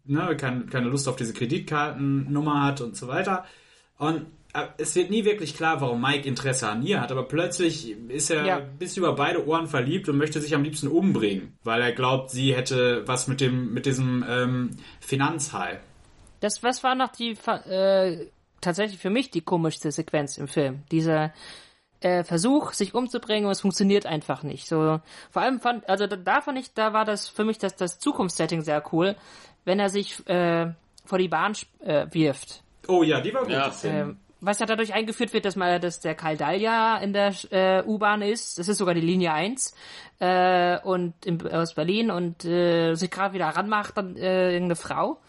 ne, kein, keine Lust auf diese Kreditkartennummer hat und so weiter. Und äh, es wird nie wirklich klar, warum Mike Interesse an ihr hat, aber plötzlich ist er Ja. bis über beide Ohren verliebt und möchte sich am liebsten umbringen, weil er glaubt, sie hätte was mit dem mit diesem ähm, Finanzhai. Das, was war noch die, äh, tatsächlich für mich die komischste Sequenz im Film. Dieser äh, Versuch, sich umzubringen und es funktioniert einfach nicht. So, vor allem fand, also da, da fand ich, da war das für mich das, das Zukunftssetting sehr cool, wenn er sich äh, vor die Bahn äh, wirft. Oh ja, die war gut. Ja. Ähm, was ja dadurch eingeführt wird, dass mal, dass der Karl Dahlia in der äh, U-Bahn ist. Das ist sogar die Linie 1 äh, und in, aus Berlin und äh, sich gerade wieder ranmacht dann äh, irgendeine Frau.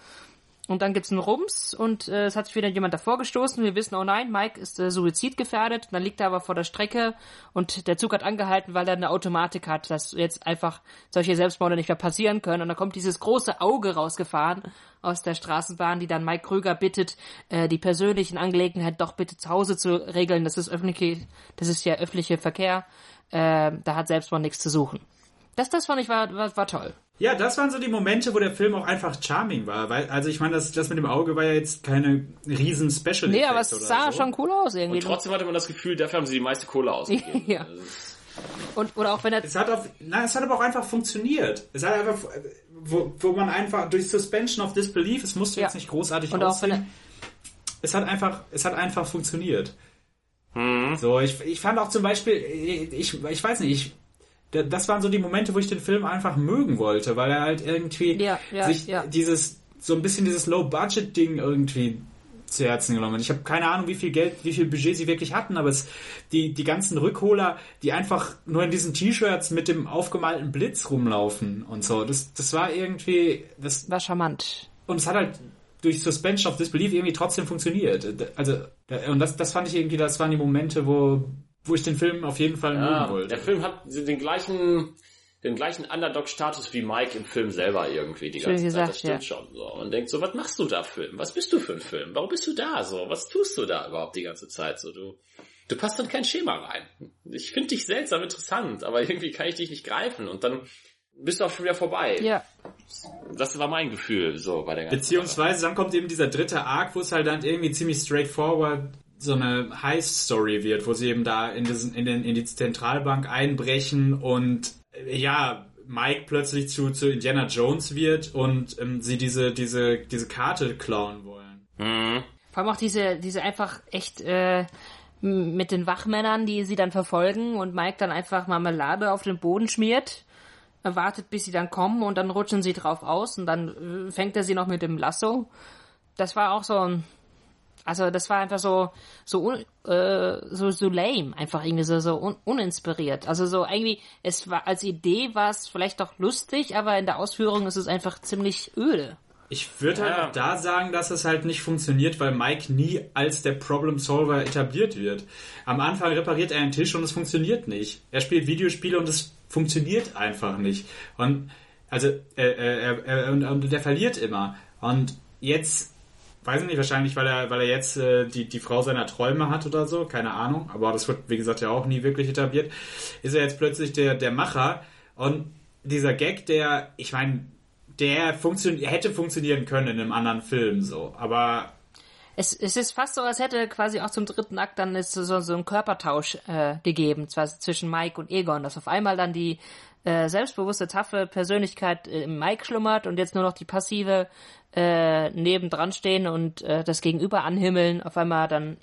Und dann gibt's einen Rums und äh, es hat sich wieder jemand davor gestoßen. Wir wissen, oh nein, Mike ist äh, suizidgefährdet. Dann liegt er aber vor der Strecke und der Zug hat angehalten, weil er eine Automatik hat, dass jetzt einfach solche Selbstmorde nicht mehr passieren können. Und dann kommt dieses große Auge rausgefahren aus der Straßenbahn, die dann Mike Krüger bittet, äh, die persönlichen Angelegenheiten doch bitte zu Hause zu regeln. Das ist öffentliche, das ist ja öffentliche Verkehr. Äh, da hat Selbstmord nichts zu suchen. Das, das fand ich war, war, war toll. Ja, das waren so die Momente, wo der Film auch einfach charming war. Weil, also ich meine, das, das mit dem Auge war ja jetzt keine riesen Special Nee, aber es sah so. schon cool aus irgendwie. Und trotzdem hatte man das Gefühl, dafür haben sie die meiste Kohle ausgegeben. Ja. Ist- Und, oder auch wenn er Es hat auf, na, es hat aber auch einfach funktioniert. Es hat einfach, wo, wo man einfach durch Suspension of Disbelief, es musste Ja. jetzt nicht großartig Und auch wenn aussehen. Es hat einfach, es hat einfach funktioniert. So, ich, ich fand auch zum Beispiel, ich, ich weiß nicht, ich, das waren so die Momente, wo ich den Film einfach mögen wollte, weil er halt irgendwie Ja, ja, sich ja. dieses, so ein bisschen dieses Low-Budget-Ding irgendwie zu Herzen genommen. hat. Ich habe keine Ahnung, wie viel Geld, wie viel Budget sie wirklich hatten, aber es, die, die ganzen Rückholer, die einfach nur in diesen T-Shirts mit dem aufgemalten Blitz rumlaufen und so, das, das war irgendwie, das, War charmant. und es hat halt durch Suspension of Disbelief irgendwie trotzdem funktioniert. Also, und das, das fand ich irgendwie, das waren die Momente, wo, wo ich den Film auf jeden Fall mögen Ja, wollte. der Film hat den gleichen, den gleichen Underdog-Status wie Mike im Film selber irgendwie die Schön ganze Zeit. Das gesagt, stimmt ja. schon. So. Und denkt so, was machst du da Film? Was bist du für ein Film? Warum bist du da so? Was tust du da überhaupt die ganze Zeit? So, du, du passt in kein Schema rein. Ich finde dich seltsam interessant, aber irgendwie kann ich dich nicht greifen und dann bist du auch schon wieder vorbei. Ja. Das war mein Gefühl so bei der ganzen Beziehungsweise dann kommt eben dieser dritte Arc, wo es halt dann irgendwie ziemlich straightforward so eine Heist-Story wird, wo sie eben da in, diesen, in, den, in die Zentralbank einbrechen und äh, ja, Mike plötzlich zu, zu Indiana Jones wird und ähm, sie diese, diese, diese Karte klauen wollen. Mhm. Vor allem auch diese, diese einfach echt äh, mit den Wachmännern, die sie dann verfolgen und Mike dann einfach Marmelade auf den Boden schmiert, er wartet, bis sie dann kommen und dann rutschen sie drauf aus und dann äh, fängt er sie noch mit dem Lasso. Das war auch so ein, also das war einfach so so un, äh, so so lame, einfach irgendwie so so un, uninspiriert. Also so irgendwie es war als Idee war es vielleicht doch lustig, aber in der Ausführung ist es einfach ziemlich öde. Ich würde halt Ja. auch da sagen, dass es halt nicht funktioniert, weil Mike nie als der Problem Solver etabliert wird. Am Anfang repariert er einen Tisch und es funktioniert nicht. Er spielt Videospiele und es funktioniert einfach nicht. Und also äh, äh, er, er, und, und der verliert immer. Und jetzt weiß ich nicht, wahrscheinlich, weil er, weil er jetzt äh, die, die Frau seiner Träume hat oder so, keine Ahnung, aber das wird, wie gesagt, ja auch nie wirklich etabliert, ist er jetzt plötzlich der, der Macher und dieser Gag, der, ich meine, der funktio hätte funktionieren können in einem anderen Film so, aber Es, es ist fast so, als hätte quasi auch zum dritten Akt dann ist so, so ein Körpertausch äh, gegeben, zwar zwischen Mike und Egon, dass auf einmal dann die äh, selbstbewusste, taffe Persönlichkeit äh, im Mike schlummert und jetzt nur noch die passive äh, nebendran stehen und äh, das Gegenüber anhimmeln, auf einmal dann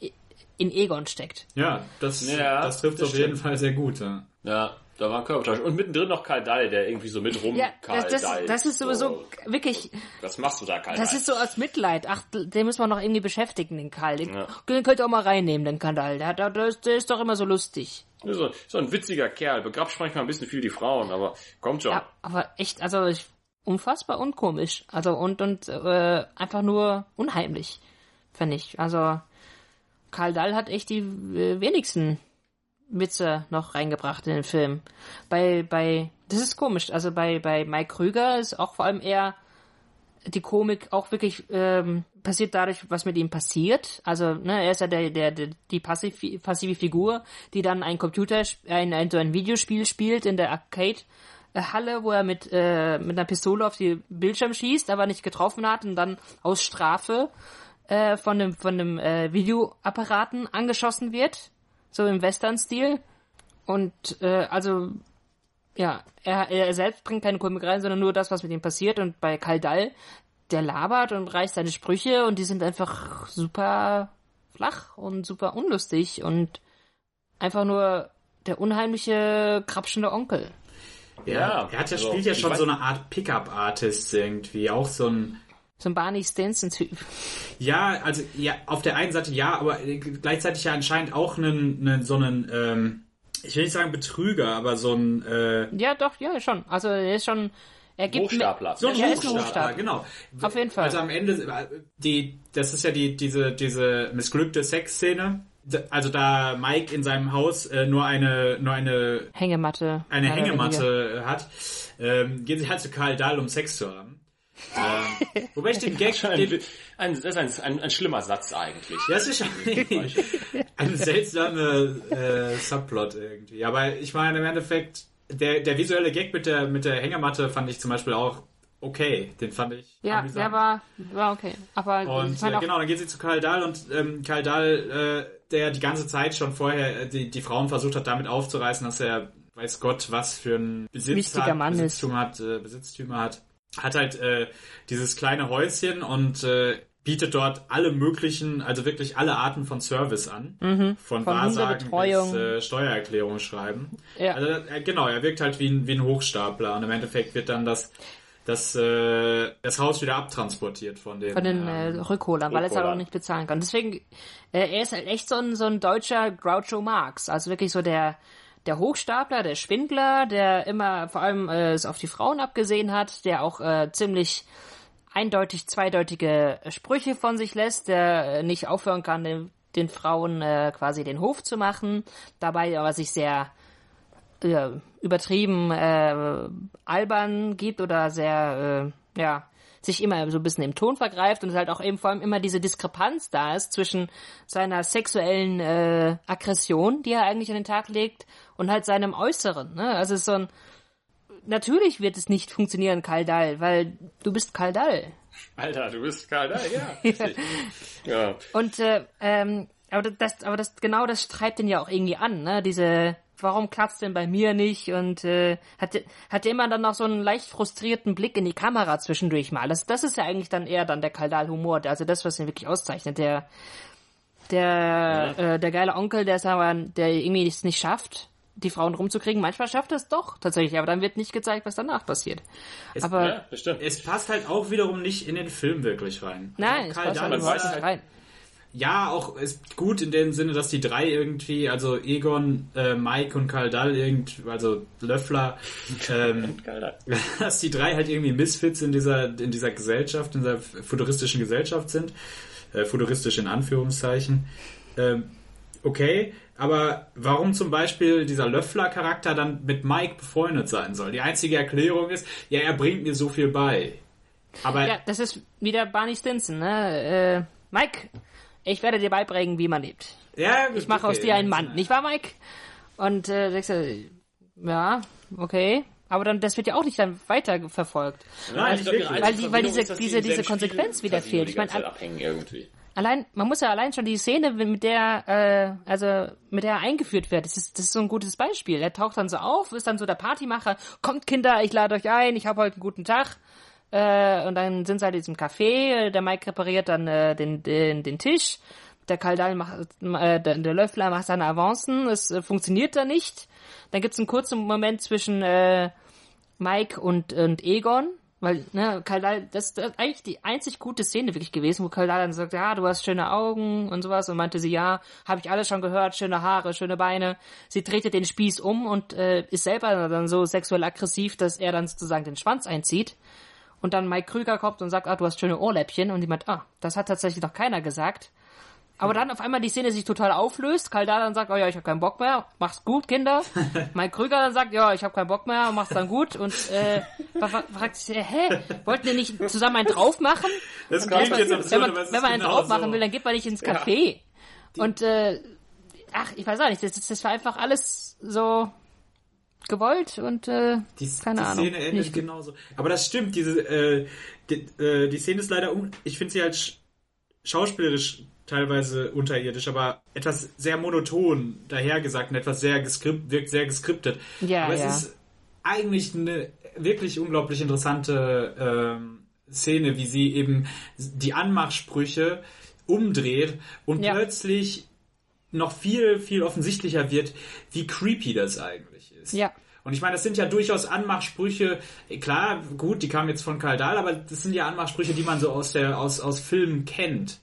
in Egon steckt. ja, das, Ja, das trifft das auf jeden stimmt. Fall sehr gut. Ja. Ja, da war ein Körpertausch. Und mittendrin noch Karl Dall, der irgendwie so mit rum Ja, Karl das, das, Dall. das ist sowieso wirklich, Was machst du da, Karl das Dall? ist so aus Mitleid. Ach, den müssen wir noch irgendwie beschäftigen, den Karl. Den, Ja. den könnt ihr auch mal reinnehmen, den. Der, hat- der, ist- der ist doch immer so lustig. So, so ein witziger Kerl. Begrapscht manchmal ein bisschen viel die Frauen, aber kommt schon. Ja, aber echt, also ich, unfassbar unkomisch. Also und und äh, einfach nur unheimlich, finde ich. Also Karl Dall hat echt die äh, wenigsten Witze noch reingebracht in den Film. Bei bei das ist komisch. Also bei bei Mike Krüger ist auch vor allem eher die Komik auch wirklich ähm, passiert dadurch, was mit ihm passiert. Also, ne, er ist ja der, der, der die passiv, passive Figur, die dann ein Computer, ein, ein, so ein Videospiel spielt in der Arcade. Halle, wo er mit, äh, mit einer Pistole auf die Bildschirm schießt, aber nicht getroffen hat und dann aus Strafe äh, von dem, von dem äh, Videoapparaten angeschossen wird. So im Western-Stil. Und äh, also ja, er, er selbst bringt keine Komik rein, sondern nur das, was mit ihm passiert. Und bei Kaldal, der labert und reißt seine Sprüche und die sind einfach super flach und super unlustig und einfach nur der unheimliche, krapschende Onkel. Ja, er hat ja, also, spielt ja schon so eine Art Pickup-Artist irgendwie, auch so ein So ein Barney Stinson-Typ. Ja, also ja, auf der einen Seite ja, aber gleichzeitig ja anscheinend auch einen, einen so einen, ähm, ich will nicht sagen Betrüger, aber so ein äh, Ja, doch, ja, schon. Also er ist schon, er gibt Hochstapler. so ein Ja, Hochstapler, Hochstapler. genau. Auf jeden Fall. Also am Ende äh, die, das ist ja die diese diese missglückte Sexszene. Also da Mike in seinem Haus äh, nur eine nur eine Hängematte. eine. Hängematte hat, ähm, gehen sie halt zu Karl Dahl, um Sex zu haben. ähm, wobei ich den Gag, Schon ein, ein, das ist ein, ein, ein schlimmer Satz eigentlich. Ja, es ist schon ein seltsamer äh, Subplot irgendwie. Aber ich meine im Endeffekt, der, der visuelle Gag mit der, mit der Hängematte fand ich zum Beispiel auch okay. Den fand ich Ja, amüsant. der war, war okay. Aber Und ich meine äh, auch, genau, dann geht sie zu Karl Dahl und ähm, Karl Dahl, äh, der die ganze Zeit schon vorher äh, die, die Frauen versucht hat, damit aufzureißen, dass er weiß Gott was für ein Besitz Wichtiger hat, Mann ist. Besitztum hat, äh, Besitztümer hat, hat halt äh, dieses kleine Häuschen und äh, bietet dort alle möglichen, also wirklich alle Arten von Service an. Mhm. Von, Von Wahrsagen bis äh, Steuererklärung schreiben. Ja. Also äh, genau, er wirkt halt wie ein, wie ein Hochstapler und im Endeffekt wird dann das das, äh, das Haus wieder abtransportiert von den, von den äh, ähm, Rückholern, weil er es halt auch Rückholern. nicht bezahlen kann. Deswegen, äh, er ist halt echt so ein, so ein deutscher Groucho Marx. Also wirklich so der, der Hochstapler, der Schwindler, der immer vor allem äh, es auf die Frauen abgesehen hat, der auch äh, ziemlich eindeutig zweideutige Sprüche von sich lässt, der äh, nicht aufhören kann, den, den Frauen äh, quasi den Hof zu machen, dabei aber sich sehr äh, übertrieben äh, albern gibt oder sehr, äh, ja, sich immer so ein bisschen im Ton vergreift und es halt auch eben vor allem immer diese Diskrepanz da ist zwischen seiner sexuellen äh, Aggression, die er eigentlich an den Tag legt, und halt seinem Äußeren. Ne? Also es ist so ein Natürlich wird es nicht funktionieren, Kaldal, weil du bist Kaldal. Alter, du bist Karl, ja, ja. ja. Und äh, ähm, aber das, aber das genau das treibt ihn ja auch irgendwie an, ne? Diese, warum klappt's denn bei mir nicht? Und äh, hat hat immer dann noch so einen leicht frustrierten Blick in die Kamera zwischendurch mal. Das, das ist ja eigentlich dann eher dann der Kaldal-Humor, also das, was ihn wirklich auszeichnet. Der der äh, der geile Onkel, der es aber, der irgendwie es nicht schafft, die Frauen rumzukriegen. Manchmal schafft er es doch tatsächlich, aber dann wird nicht gezeigt, was danach passiert. Es- aber ja, das stimmt. Es passt halt auch wiederum nicht in den Film wirklich rein. nein, es Also Karl passt halt ist nicht halt- rein. Ja, auch ist gut in dem Sinne, dass die drei irgendwie, also Egon, äh, Mike und Karl Dall, irgend, also Löffler, ähm, Karl, dass die drei halt irgendwie Misfits in dieser, in dieser Gesellschaft, in dieser futuristischen Gesellschaft sind. Äh, futuristisch in Anführungszeichen. Ähm, okay, aber warum zum Beispiel dieser Löffler-Charakter dann mit Mike befreundet sein soll? Die einzige Erklärung ist, ja, er bringt mir so viel bei. Aber Ja, das ist wieder Barney Stinson, ne? Äh, Mike, ich werde dir beibringen, wie man lebt. ja, Ich mache aus dir einen Mann, nicht wahr, Mike? Und äh, denkst du, ja, okay. Aber dann, das wird ja auch nicht dann weiter verfolgt. Nein, Ich ihre wirklich. einzige Weil die- weil diese- ist, diese- diese Konsequenz Spiel wieder fehlt. Ich mein, ganze Zeit ab- abhängen irgendwie. Allein, man muss ja allein schon die Szene, mit der, äh, also mit der er eingeführt wird, das ist, das ist so ein gutes Beispiel. Er taucht dann so auf, ist dann so der Partymacher, kommt Kinder, ich lade euch ein, ich habe heute einen guten Tag. Äh, und dann sind sie halt in diesem Café, der Mike repariert dann äh, den, den, den Tisch, der Kaldal macht, äh, der, der Löffler macht seine Avancen, es äh, funktioniert da nicht. Dann gibt's einen kurzen Moment zwischen äh, Mike und, und Egon, weil, ne, Kaldal, das ist eigentlich die einzig gute Szene wirklich gewesen, wo Kaldal dann sagt, ja, du hast schöne Augen und sowas und meinte sie, ja, habe ich alles schon gehört, schöne Haare, schöne Beine. Sie drehte den Spieß um und äh, ist selber dann so sexuell aggressiv, dass er dann sozusagen den Schwanz einzieht. Und dann Mike Krüger kommt und sagt, ah, du hast schöne Ohrläppchen. Und meint, ah, das hat tatsächlich noch keiner gesagt. Aber dann auf einmal die Szene sich total auflöst. Kaldal dann sagt, oh ja, ich habe keinen Bock mehr, mach's gut, Kinder. Mike Krüger dann sagt, ja, ich habe keinen Bock mehr, mach's dann gut. Und äh, fra- fra- fragt sich, äh, hä, wollten wir nicht zusammen einen drauf machen? Das Und klingt wenn jetzt man, absurd, wenn man, wenn man einen genau drauf machen so. will, dann geht man nicht ins Café. Und äh, ach, ich weiß auch nicht, das, das war einfach alles so gewollt und äh, Die, keine die Ahnung. Szene endet nicht genauso. Aber das stimmt, diese, äh, die, äh, die Szene ist leider, un ich finde sie halt sch schauspielerisch teilweise unterirdisch, aber etwas sehr monoton dahergesagt und etwas sehr geskript, wirkt sehr geskriptet. Ja, aber es ja. ist eigentlich eine wirklich unglaublich interessante ähm, Szene, wie sie eben die Anmachsprüche umdreht und Ja. plötzlich noch viel, viel offensichtlicher wird, wie creepy das eigentlich ist. Ja. Und ich meine, das sind ja durchaus Anmachsprüche, klar, gut, die kamen jetzt von Karl Dahl, aber das sind ja Anmachsprüche, die man so aus der, aus, aus Filmen kennt.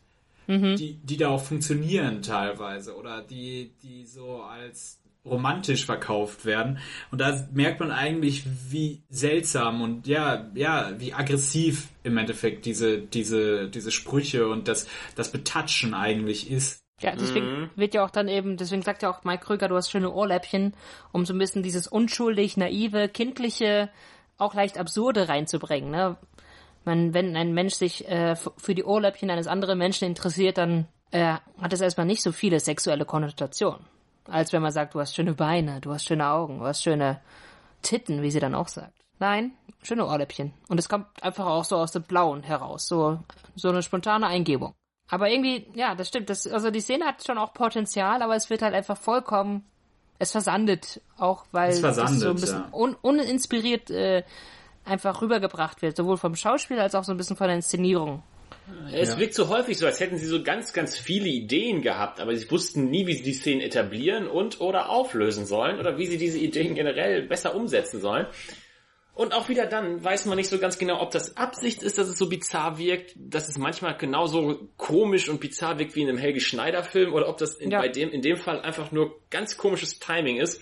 Die, die da auch funktionieren teilweise oder die, die so als romantisch verkauft werden. Und da merkt man eigentlich, wie seltsam und ja, ja, wie aggressiv im Endeffekt diese, diese, diese Sprüche und das, das Betatschen eigentlich ist. Ja, deswegen wird ja auch dann eben, deswegen sagt ja auch Mike Krüger, du hast schöne Ohrläppchen, um so ein bisschen dieses unschuldig, naive, kindliche, auch leicht absurde reinzubringen. Ne? Man, wenn ein Mensch sich äh, für die Ohrläppchen eines anderen Menschen interessiert, dann äh, hat es erstmal nicht so viele sexuelle Konnotationen. Als wenn man sagt, du hast schöne Beine, du hast schöne Augen, du hast schöne Titten, wie sie dann auch sagt. Nein, schöne Ohrläppchen. Und es kommt einfach auch so aus dem Blauen heraus. So, so eine spontane Eingebung. Aber irgendwie, ja, das stimmt. Das, also die Szene hat schon auch Potenzial, aber es wird halt einfach vollkommen, es versandet, auch weil Es versandet, so ein bisschen ja. un, uninspiriert äh, einfach rübergebracht wird, sowohl vom Schauspiel als auch so ein bisschen von der Inszenierung Es ja. wirkt so häufig so, als hätten sie so ganz, ganz viele Ideen gehabt, aber sie wussten nie, wie sie die Szenen etablieren und oder auflösen sollen oder wie sie diese Ideen generell besser umsetzen sollen. Und auch wieder dann weiß man nicht so ganz genau, ob das Absicht ist, dass es so bizarr wirkt, dass es manchmal genauso komisch und bizarr wirkt wie in einem Helge Schneider Film oder ob das in, ja. bei dem, in dem Fall einfach nur ganz komisches Timing ist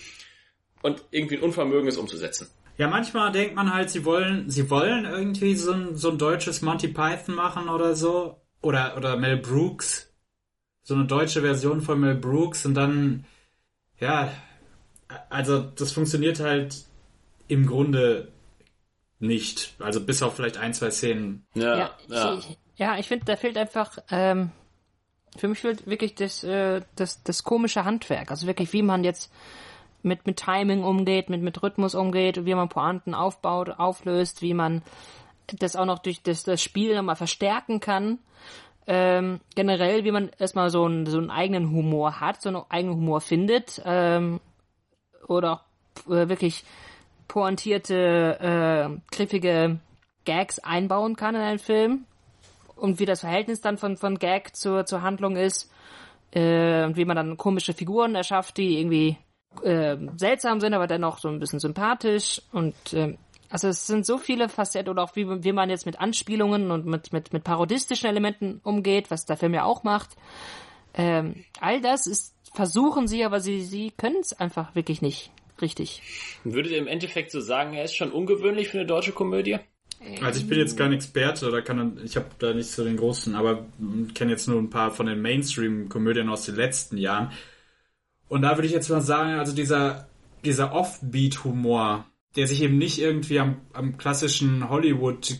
und irgendwie ein Unvermögen ist umzusetzen. Ja, manchmal denkt man halt, sie wollen, sie wollen irgendwie so ein, so ein deutsches Monty Python machen oder so. Oder, oder Mel Brooks. So eine deutsche Version von Mel Brooks und dann, ja, also das funktioniert halt im Grunde nicht. Also bis auf vielleicht ein, zwei Szenen. Ja, ja, ja. ich, ja, ich finde, da fehlt einfach, ähm, für mich fehlt wirklich das, äh, das, das komische Handwerk. Also wirklich, wie man jetzt mit, mit Timing umgeht, mit, mit Rhythmus umgeht, wie man Pointen aufbaut, auflöst, wie man das auch noch durch das, das Spiel nochmal verstärken kann. Ähm, generell, wie man erstmal so einen, so einen eigenen Humor hat, so einen eigenen Humor findet, ähm, oder auch äh, wirklich pointierte, äh, griffige Gags einbauen kann in einen Film. Und wie das Verhältnis dann von, von Gag zur, zur Handlung ist, äh, und wie man dann komische Figuren erschafft, die irgendwie äh, seltsam sind, aber dennoch so ein bisschen sympathisch und äh, also es sind so viele Facetten oder auch wie, wie man jetzt mit Anspielungen und mit, mit, mit parodistischen Elementen umgeht, was der Film ja auch macht. Ähm, all das ist, versuchen sie, aber sie, sie können es einfach wirklich nicht richtig. Würdet ihr im Endeffekt so sagen, er ist schon ungewöhnlich für eine deutsche Komödie? Also ich bin jetzt kein Experte oder kann ich habe da nicht so den großen, aber kenne jetzt nur ein paar von den Mainstream-Komödien aus den letzten Jahren. Und da würde ich jetzt mal sagen, also dieser, dieser Offbeat-Humor, der sich eben nicht irgendwie am, am klassischen Hollywood,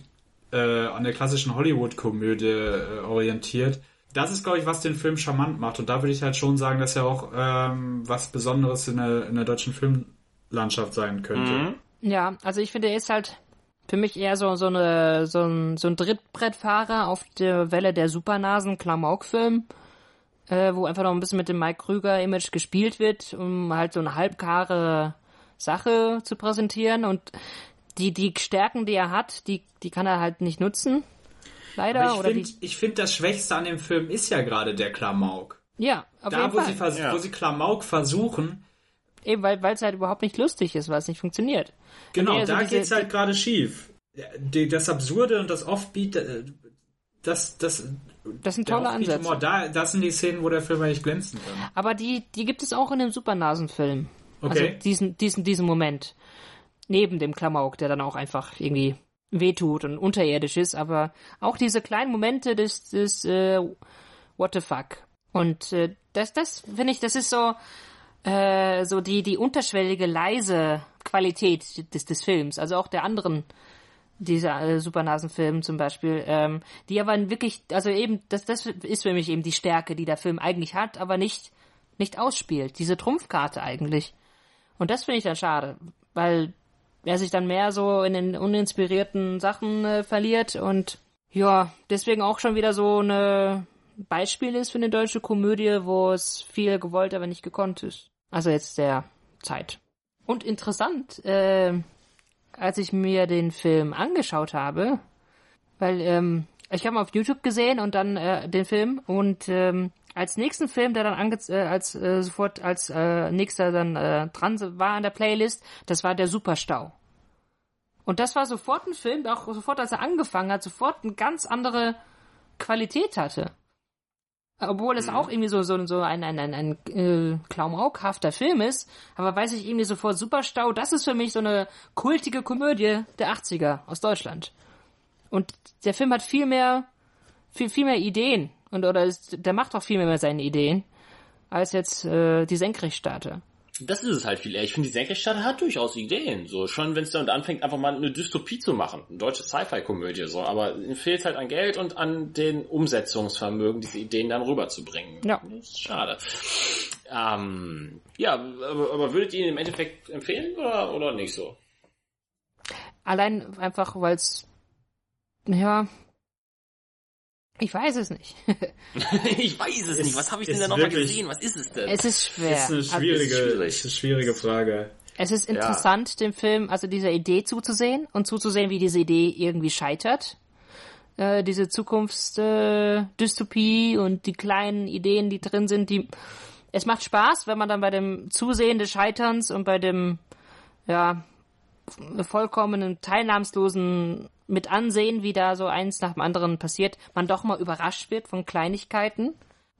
äh, an der klassischen Hollywood-Komödie äh, orientiert, das ist, glaube ich, was den Film charmant macht. Und da würde ich halt schon sagen, dass er auch ähm, was Besonderes in der, in der deutschen Filmlandschaft sein könnte. Mhm. Ja, also ich finde, er ist halt für mich eher so, so, eine, so, ein, so ein Drittbrettfahrer auf der Welle der Supernasen-Klamauk-Film äh, wo einfach noch ein bisschen mit dem Mike Krüger-Image gespielt wird, um halt so eine halbgare Sache zu präsentieren. Und die, die Stärken, die er hat, die, die kann er halt nicht nutzen. Leider. Aber ich finde, find, das Schwächste an dem Film ist ja gerade der Klamauk. Ja, auf da, jeden wo Fall. Sie ja. wo sie Klamauk versuchen. Eben, weil es halt überhaupt nicht lustig ist, weil es nicht funktioniert. Genau, also da diese, geht's halt gerade schief. Das Absurde und das Offbeat, äh, das, das, das sind tolle Ansätze. Da, das sind die Szenen, wo der Film eigentlich glänzen kann. Aber die, die gibt es auch in dem Supernasenfilm. Okay. Also diesen, diesen, diesen Moment. Neben dem Klamauk, der dann auch einfach irgendwie wehtut und unterirdisch ist, aber auch diese kleinen Momente des, des äh, What the fuck. Und äh, das, das finde ich, das ist so, äh, so die, die unterschwellige, leise Qualität des, des Films, also auch der anderen dieser äh, Supernasenfilm zum Beispiel, ähm, die aber wirklich, also eben, das, das ist für mich eben die Stärke, die der Film eigentlich hat, aber nicht, nicht ausspielt. Diese Trumpfkarte eigentlich. Und das finde ich dann schade, weil er sich dann mehr so in den uninspirierten Sachen äh, verliert und ja, deswegen auch schon wieder so ein Beispiel ist für eine deutsche Komödie, wo es viel gewollt, aber nicht gekonnt ist. Also jetzt der Zeit. Und interessant, äh, als ich mir den Film angeschaut habe, weil ähm, ich habe auf YouTube gesehen und dann äh, den Film und ähm, als nächsten Film, der dann ange äh, als äh, sofort als äh, nächster dann äh, dran war an der Playlist, das war der Superstau. Und das war sofort ein Film, der auch sofort als er angefangen hat, sofort eine ganz andere Qualität hatte. Obwohl es mhm. auch irgendwie so, so, so ein, ein, ein, ein äh, klaumaukhafter Film ist, aber weiß ich irgendwie sofort Superstau, das ist für mich so eine kultige Komödie der 80er aus Deutschland. Und der Film hat viel mehr, viel, viel mehr Ideen. Und oder ist, der macht auch viel mehr seine Ideen, als jetzt äh, die Senkrechtstarter. Das ist es halt viel eher. Ich finde, die Senkrechtstarter hat durchaus Ideen. So, schon wenn es dann anfängt, einfach mal eine Dystopie zu machen. Eine deutsche Sci-Fi-Komödie, so. Aber ihm fehlt halt an Geld und an den Umsetzungsvermögen, diese Ideen dann rüberzubringen. Ja. Das ist schade. Ähm, ja, aber, aber würdet ihr ihn im Endeffekt empfehlen oder, oder nicht so? Allein einfach, weil es, ja, ich weiß es nicht. ich weiß es nicht. Was habe ich denn da nochmal gesehen? Was ist es denn? Es ist schwer. Es ist eine schwierige, also, ist, ist eine schwierige Frage. Es ist interessant, ja. dem Film, also dieser Idee zuzusehen und zuzusehen, wie diese Idee irgendwie scheitert. äh, diese Zukunftsdystopie äh, und die kleinen Ideen, die drin sind, die es macht Spaß, wenn man dann bei dem Zusehen des Scheiterns und bei dem ja vollkommenen teilnahmslosen mit ansehen, wie da so eins nach dem anderen passiert, man doch mal überrascht wird von Kleinigkeiten.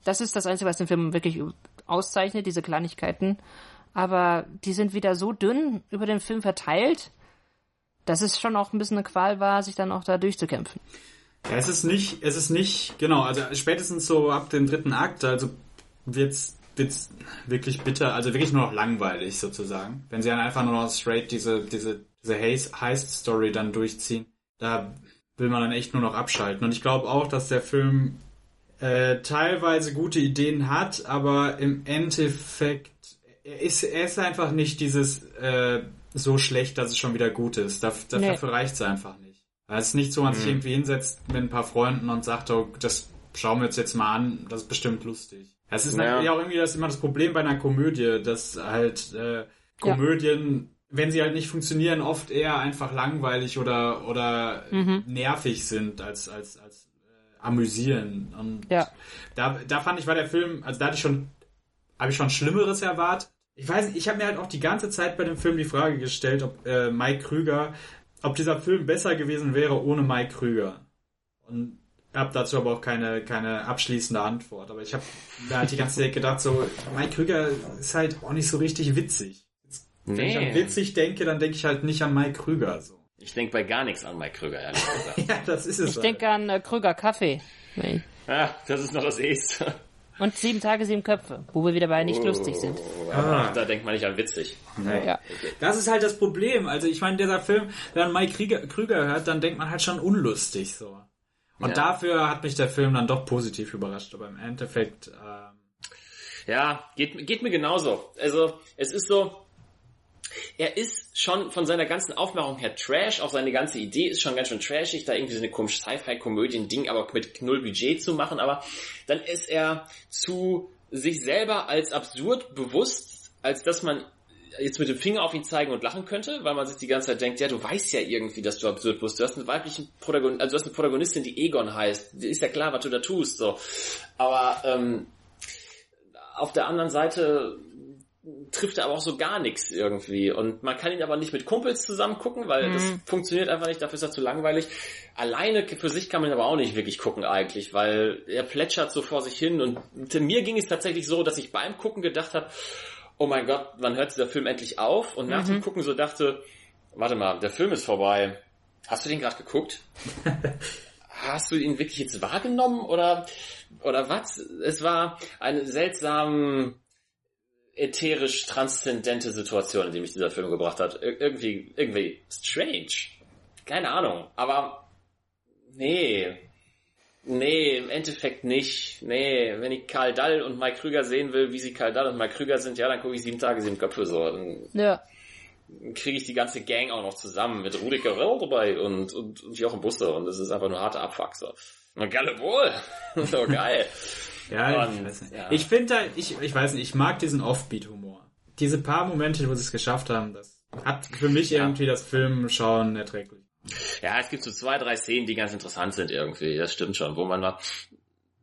Das ist das Einzige, was den Film wirklich auszeichnet, diese Kleinigkeiten. Aber die sind wieder so dünn über den Film verteilt, dass es schon auch ein bisschen eine Qual war, sich dann auch da durchzukämpfen. Ja, es ist nicht, es ist nicht, genau, also spätestens so ab dem dritten Akt, also wird's, wird's wirklich bitter, also wirklich nur noch langweilig sozusagen. Wenn sie dann einfach nur noch straight diese, diese, diese Heist-Story dann durchziehen, da will man dann echt nur noch abschalten. Und ich glaube auch, dass der Film äh, teilweise gute Ideen hat, aber im Endeffekt er ist, er ist einfach nicht dieses äh, so schlecht, dass es schon wieder gut ist. Dafür, nee. dafür reicht es einfach nicht. Es ist nicht so, man sich mhm. irgendwie hinsetzt mit ein paar Freunden und sagt, oh, das schauen wir uns jetzt mal an, das ist bestimmt lustig. Es ist naja. natürlich auch irgendwie das immer das Problem bei einer Komödie, dass halt äh, Komödien, ja. Wenn sie halt nicht funktionieren, oft eher einfach langweilig oder oder mhm. nervig sind als als als äh, amüsieren. Und ja. da da fand ich war der Film, also da hatte ich schon habe ich schon Schlimmeres erwartet. Ich weiß nicht, ich habe mir halt auch die ganze Zeit bei dem Film die Frage gestellt, ob äh, Mike Krüger, ob dieser Film besser gewesen wäre ohne Mike Krüger. Und habe dazu aber auch keine, keine abschließende Antwort. Aber ich habe mir halt die ganze Zeit gedacht, so, Mike Krüger ist halt auch nicht so richtig witzig. Wenn nee. ich an witzig denke, dann denke ich halt nicht an Mike Krüger. So. Ich denke bei gar nichts an Mike Krüger, ehrlich gesagt. ja, das ist es. Ich halt. denke an äh, Krüger Kaffee. Nee. Ja, das ist noch das Erste. Und sieben Tage, sieben Köpfe, wo wir wieder bei nicht oh, lustig sind. Ah. Da denkt man nicht an witzig. Nee. Ja. Das ist halt das Problem. Also ich meine, dieser Film, wenn man Mike Krieger, Krüger hört, dann denkt man halt schon unlustig so. Und ja. dafür hat mich der Film dann doch positiv überrascht. Aber im Endeffekt. Ähm ja, geht, geht mir genauso. Also es ist so, er ist schon von seiner ganzen Aufmachung her Trash, auch seine ganze Idee ist schon ganz schön trashig, da irgendwie so eine komische Sci-Fi-Komödien-Ding, aber mit null Budget zu machen, aber dann ist er zu sich selber als absurd bewusst, als dass man jetzt mit dem Finger auf ihn zeigen und lachen könnte, weil man sich die ganze Zeit denkt, ja, du weißt ja irgendwie, dass du absurd bist. Du hast einen weiblichen Protagonistin, also du hast eine Protagonistin, die Egon heißt. Ist ja klar, was du da tust, so. Aber ähm, auf der anderen Seite trifft er aber auch so gar nichts irgendwie. Und man kann ihn aber nicht mit Kumpels zusammen gucken, weil mhm. das funktioniert einfach nicht, dafür ist er zu langweilig. Alleine für sich kann man ihn aber auch nicht wirklich gucken eigentlich, weil er plätschert so vor sich hin. Und mir ging es tatsächlich so, dass ich beim Gucken gedacht habe, oh mein Gott, wann hört dieser Film endlich auf? Und nach mhm. dem Gucken so dachte, warte mal, der Film ist vorbei. Hast du den gerade geguckt? Hast du ihn wirklich jetzt wahrgenommen oder oder was? Es war eine seltsame ätherisch transzendente Situation, in die mich dieser Film gebracht hat. Ir irgendwie, irgendwie strange. Keine Ahnung. Aber nee. Nee, im Endeffekt nicht. Nee, wenn ich Karl Dall und Mike Krüger sehen will, wie sie Karl Dall und Mike Krüger sind, ja, dann gucke ich sieben Tage, sieben Köpfe so. Dann ja. kriege ich die ganze Gang auch noch zusammen mit Rudi Carell dabei und, und, und Jochen Busse und es ist einfach nur harte Abfuck so. Und Galle wohl. so geil. Ja, und, ich, ja. ich finde da, ich, ich weiß nicht, ich mag diesen Offbeat-Humor. Diese paar Momente, wo sie es geschafft haben, das hat für mich ja. irgendwie das Filmschauen erträglich. Ja, es gibt so zwei, drei Szenen, die ganz interessant sind irgendwie. Das stimmt schon, wo man mal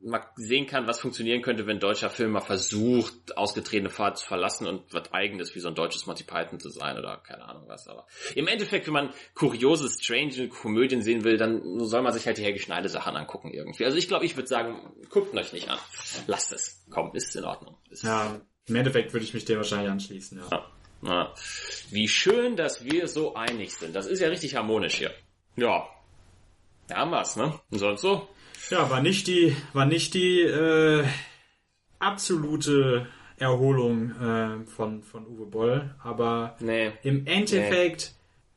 mal sehen kann, was funktionieren könnte, wenn ein deutscher Film mal versucht, ausgetretene Fahrt zu verlassen und was eigenes wie so ein deutsches Monty Python zu sein oder keine Ahnung was. Aber im Endeffekt, wenn man kuriose, strange Komödien sehen will, dann soll man sich halt die Helge Schneide Sachen angucken irgendwie. Also ich glaube, ich würde sagen, guckt euch nicht an. Lasst es. Komm, ist in Ordnung. Ist ja, im Endeffekt würde ich mich dem wahrscheinlich anschließen, ja. ja. ja. Wie schön, dass wir so einig sind. Das ist ja richtig harmonisch hier. Ja. Da haben wir's, ne? Und sonst so? Ja, war nicht die, war nicht die äh, absolute Erholung äh, von, von Uwe Boll, aber nee. im Endeffekt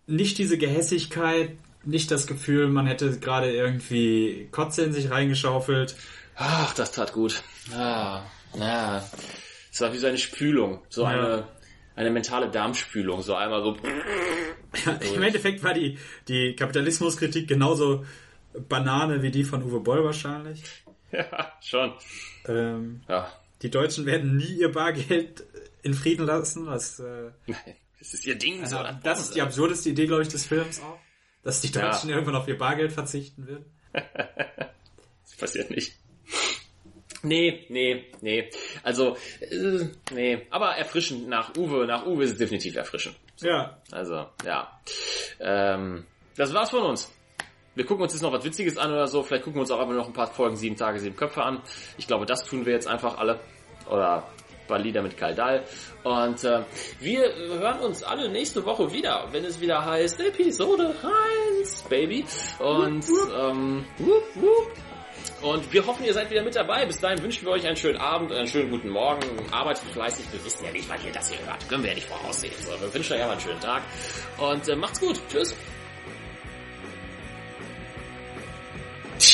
nee. nicht diese Gehässigkeit, nicht das Gefühl, man hätte gerade irgendwie Kotze in sich reingeschaufelt. Ach, das tat gut. Ah, ja. Es war wie so eine Spülung, so ja. eine eine mentale Darmspülung, so einmal so. Ja, Im Endeffekt war die, die Kapitalismuskritik genauso Banane wie die von Uwe Boll wahrscheinlich. Ja, schon. Ähm, ja. Die Deutschen werden nie ihr Bargeld in Frieden lassen. Was, äh, das ist ihr Ding. Also, so, das ist die absurdeste Idee, glaube ich, des Films auch. Dass die Deutschen ja. irgendwann auf ihr Bargeld verzichten werden. das passiert nicht. Nee, nee, nee. Also, äh, nee. Aber erfrischend nach Uwe. Nach Uwe ist es definitiv erfrischend. Ja. Also, ja. Ähm, das war's von uns. Wir gucken uns jetzt noch was Witziges an oder so. Vielleicht gucken wir uns auch einfach noch ein paar Folgen Sieben Tage, Sieben Köpfe an. Ich glaube, das tun wir jetzt einfach alle. Oder Lieder mit Kaldal. Und äh, wir hören uns alle nächste Woche wieder, wenn es wieder heißt Episode 1, Baby. Und ähm, whoop, whoop. Und wir hoffen, ihr seid wieder mit dabei. Bis dahin wünschen wir euch einen schönen Abend, einen schönen guten Morgen. Arbeitet fleißig. Wir wissen ja nicht, wann ihr das hier hört. Können wir ja nicht voraussehen. So, wir wünschen euch aber einen schönen Tag. Und äh, macht's gut. Tschüss.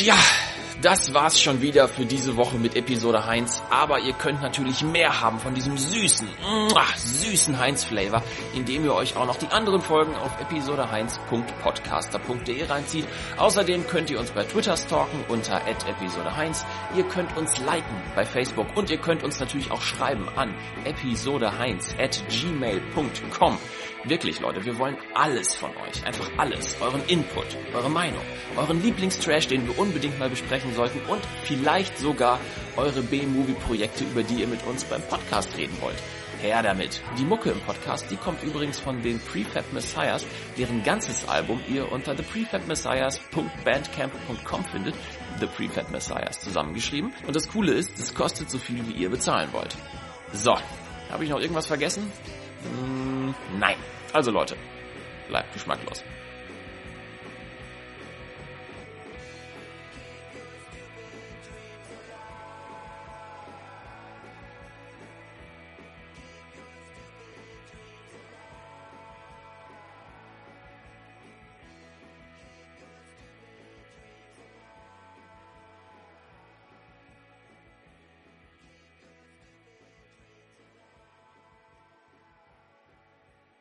Yeah. Das war's schon wieder für diese Woche mit Episode Heinz. Aber ihr könnt natürlich mehr haben von diesem süßen, muah, süßen Heinz-Flavor, indem ihr euch auch noch die anderen Folgen auf episodeheinz.podcaster.de reinzieht. Außerdem könnt ihr uns bei Twitter stalken unter episodeheinz. Ihr könnt uns liken bei Facebook und ihr könnt uns natürlich auch schreiben an episodeheinz at gmail.com. Wirklich, Leute, wir wollen alles von euch. Einfach alles. Euren Input, eure Meinung, euren Lieblingstrash, den wir unbedingt mal besprechen sollten und vielleicht sogar eure B-Movie-Projekte, über die ihr mit uns beim Podcast reden wollt. Her damit. Die Mucke im Podcast, die kommt übrigens von den Prefab Messiahs, deren ganzes Album ihr unter theprefabmessiahs.bandcamp.com findet. The Prefab Messiahs zusammengeschrieben. Und das Coole ist, es kostet so viel, wie ihr bezahlen wollt. So, habe ich noch irgendwas vergessen? Hm, nein. Also Leute, bleibt geschmacklos.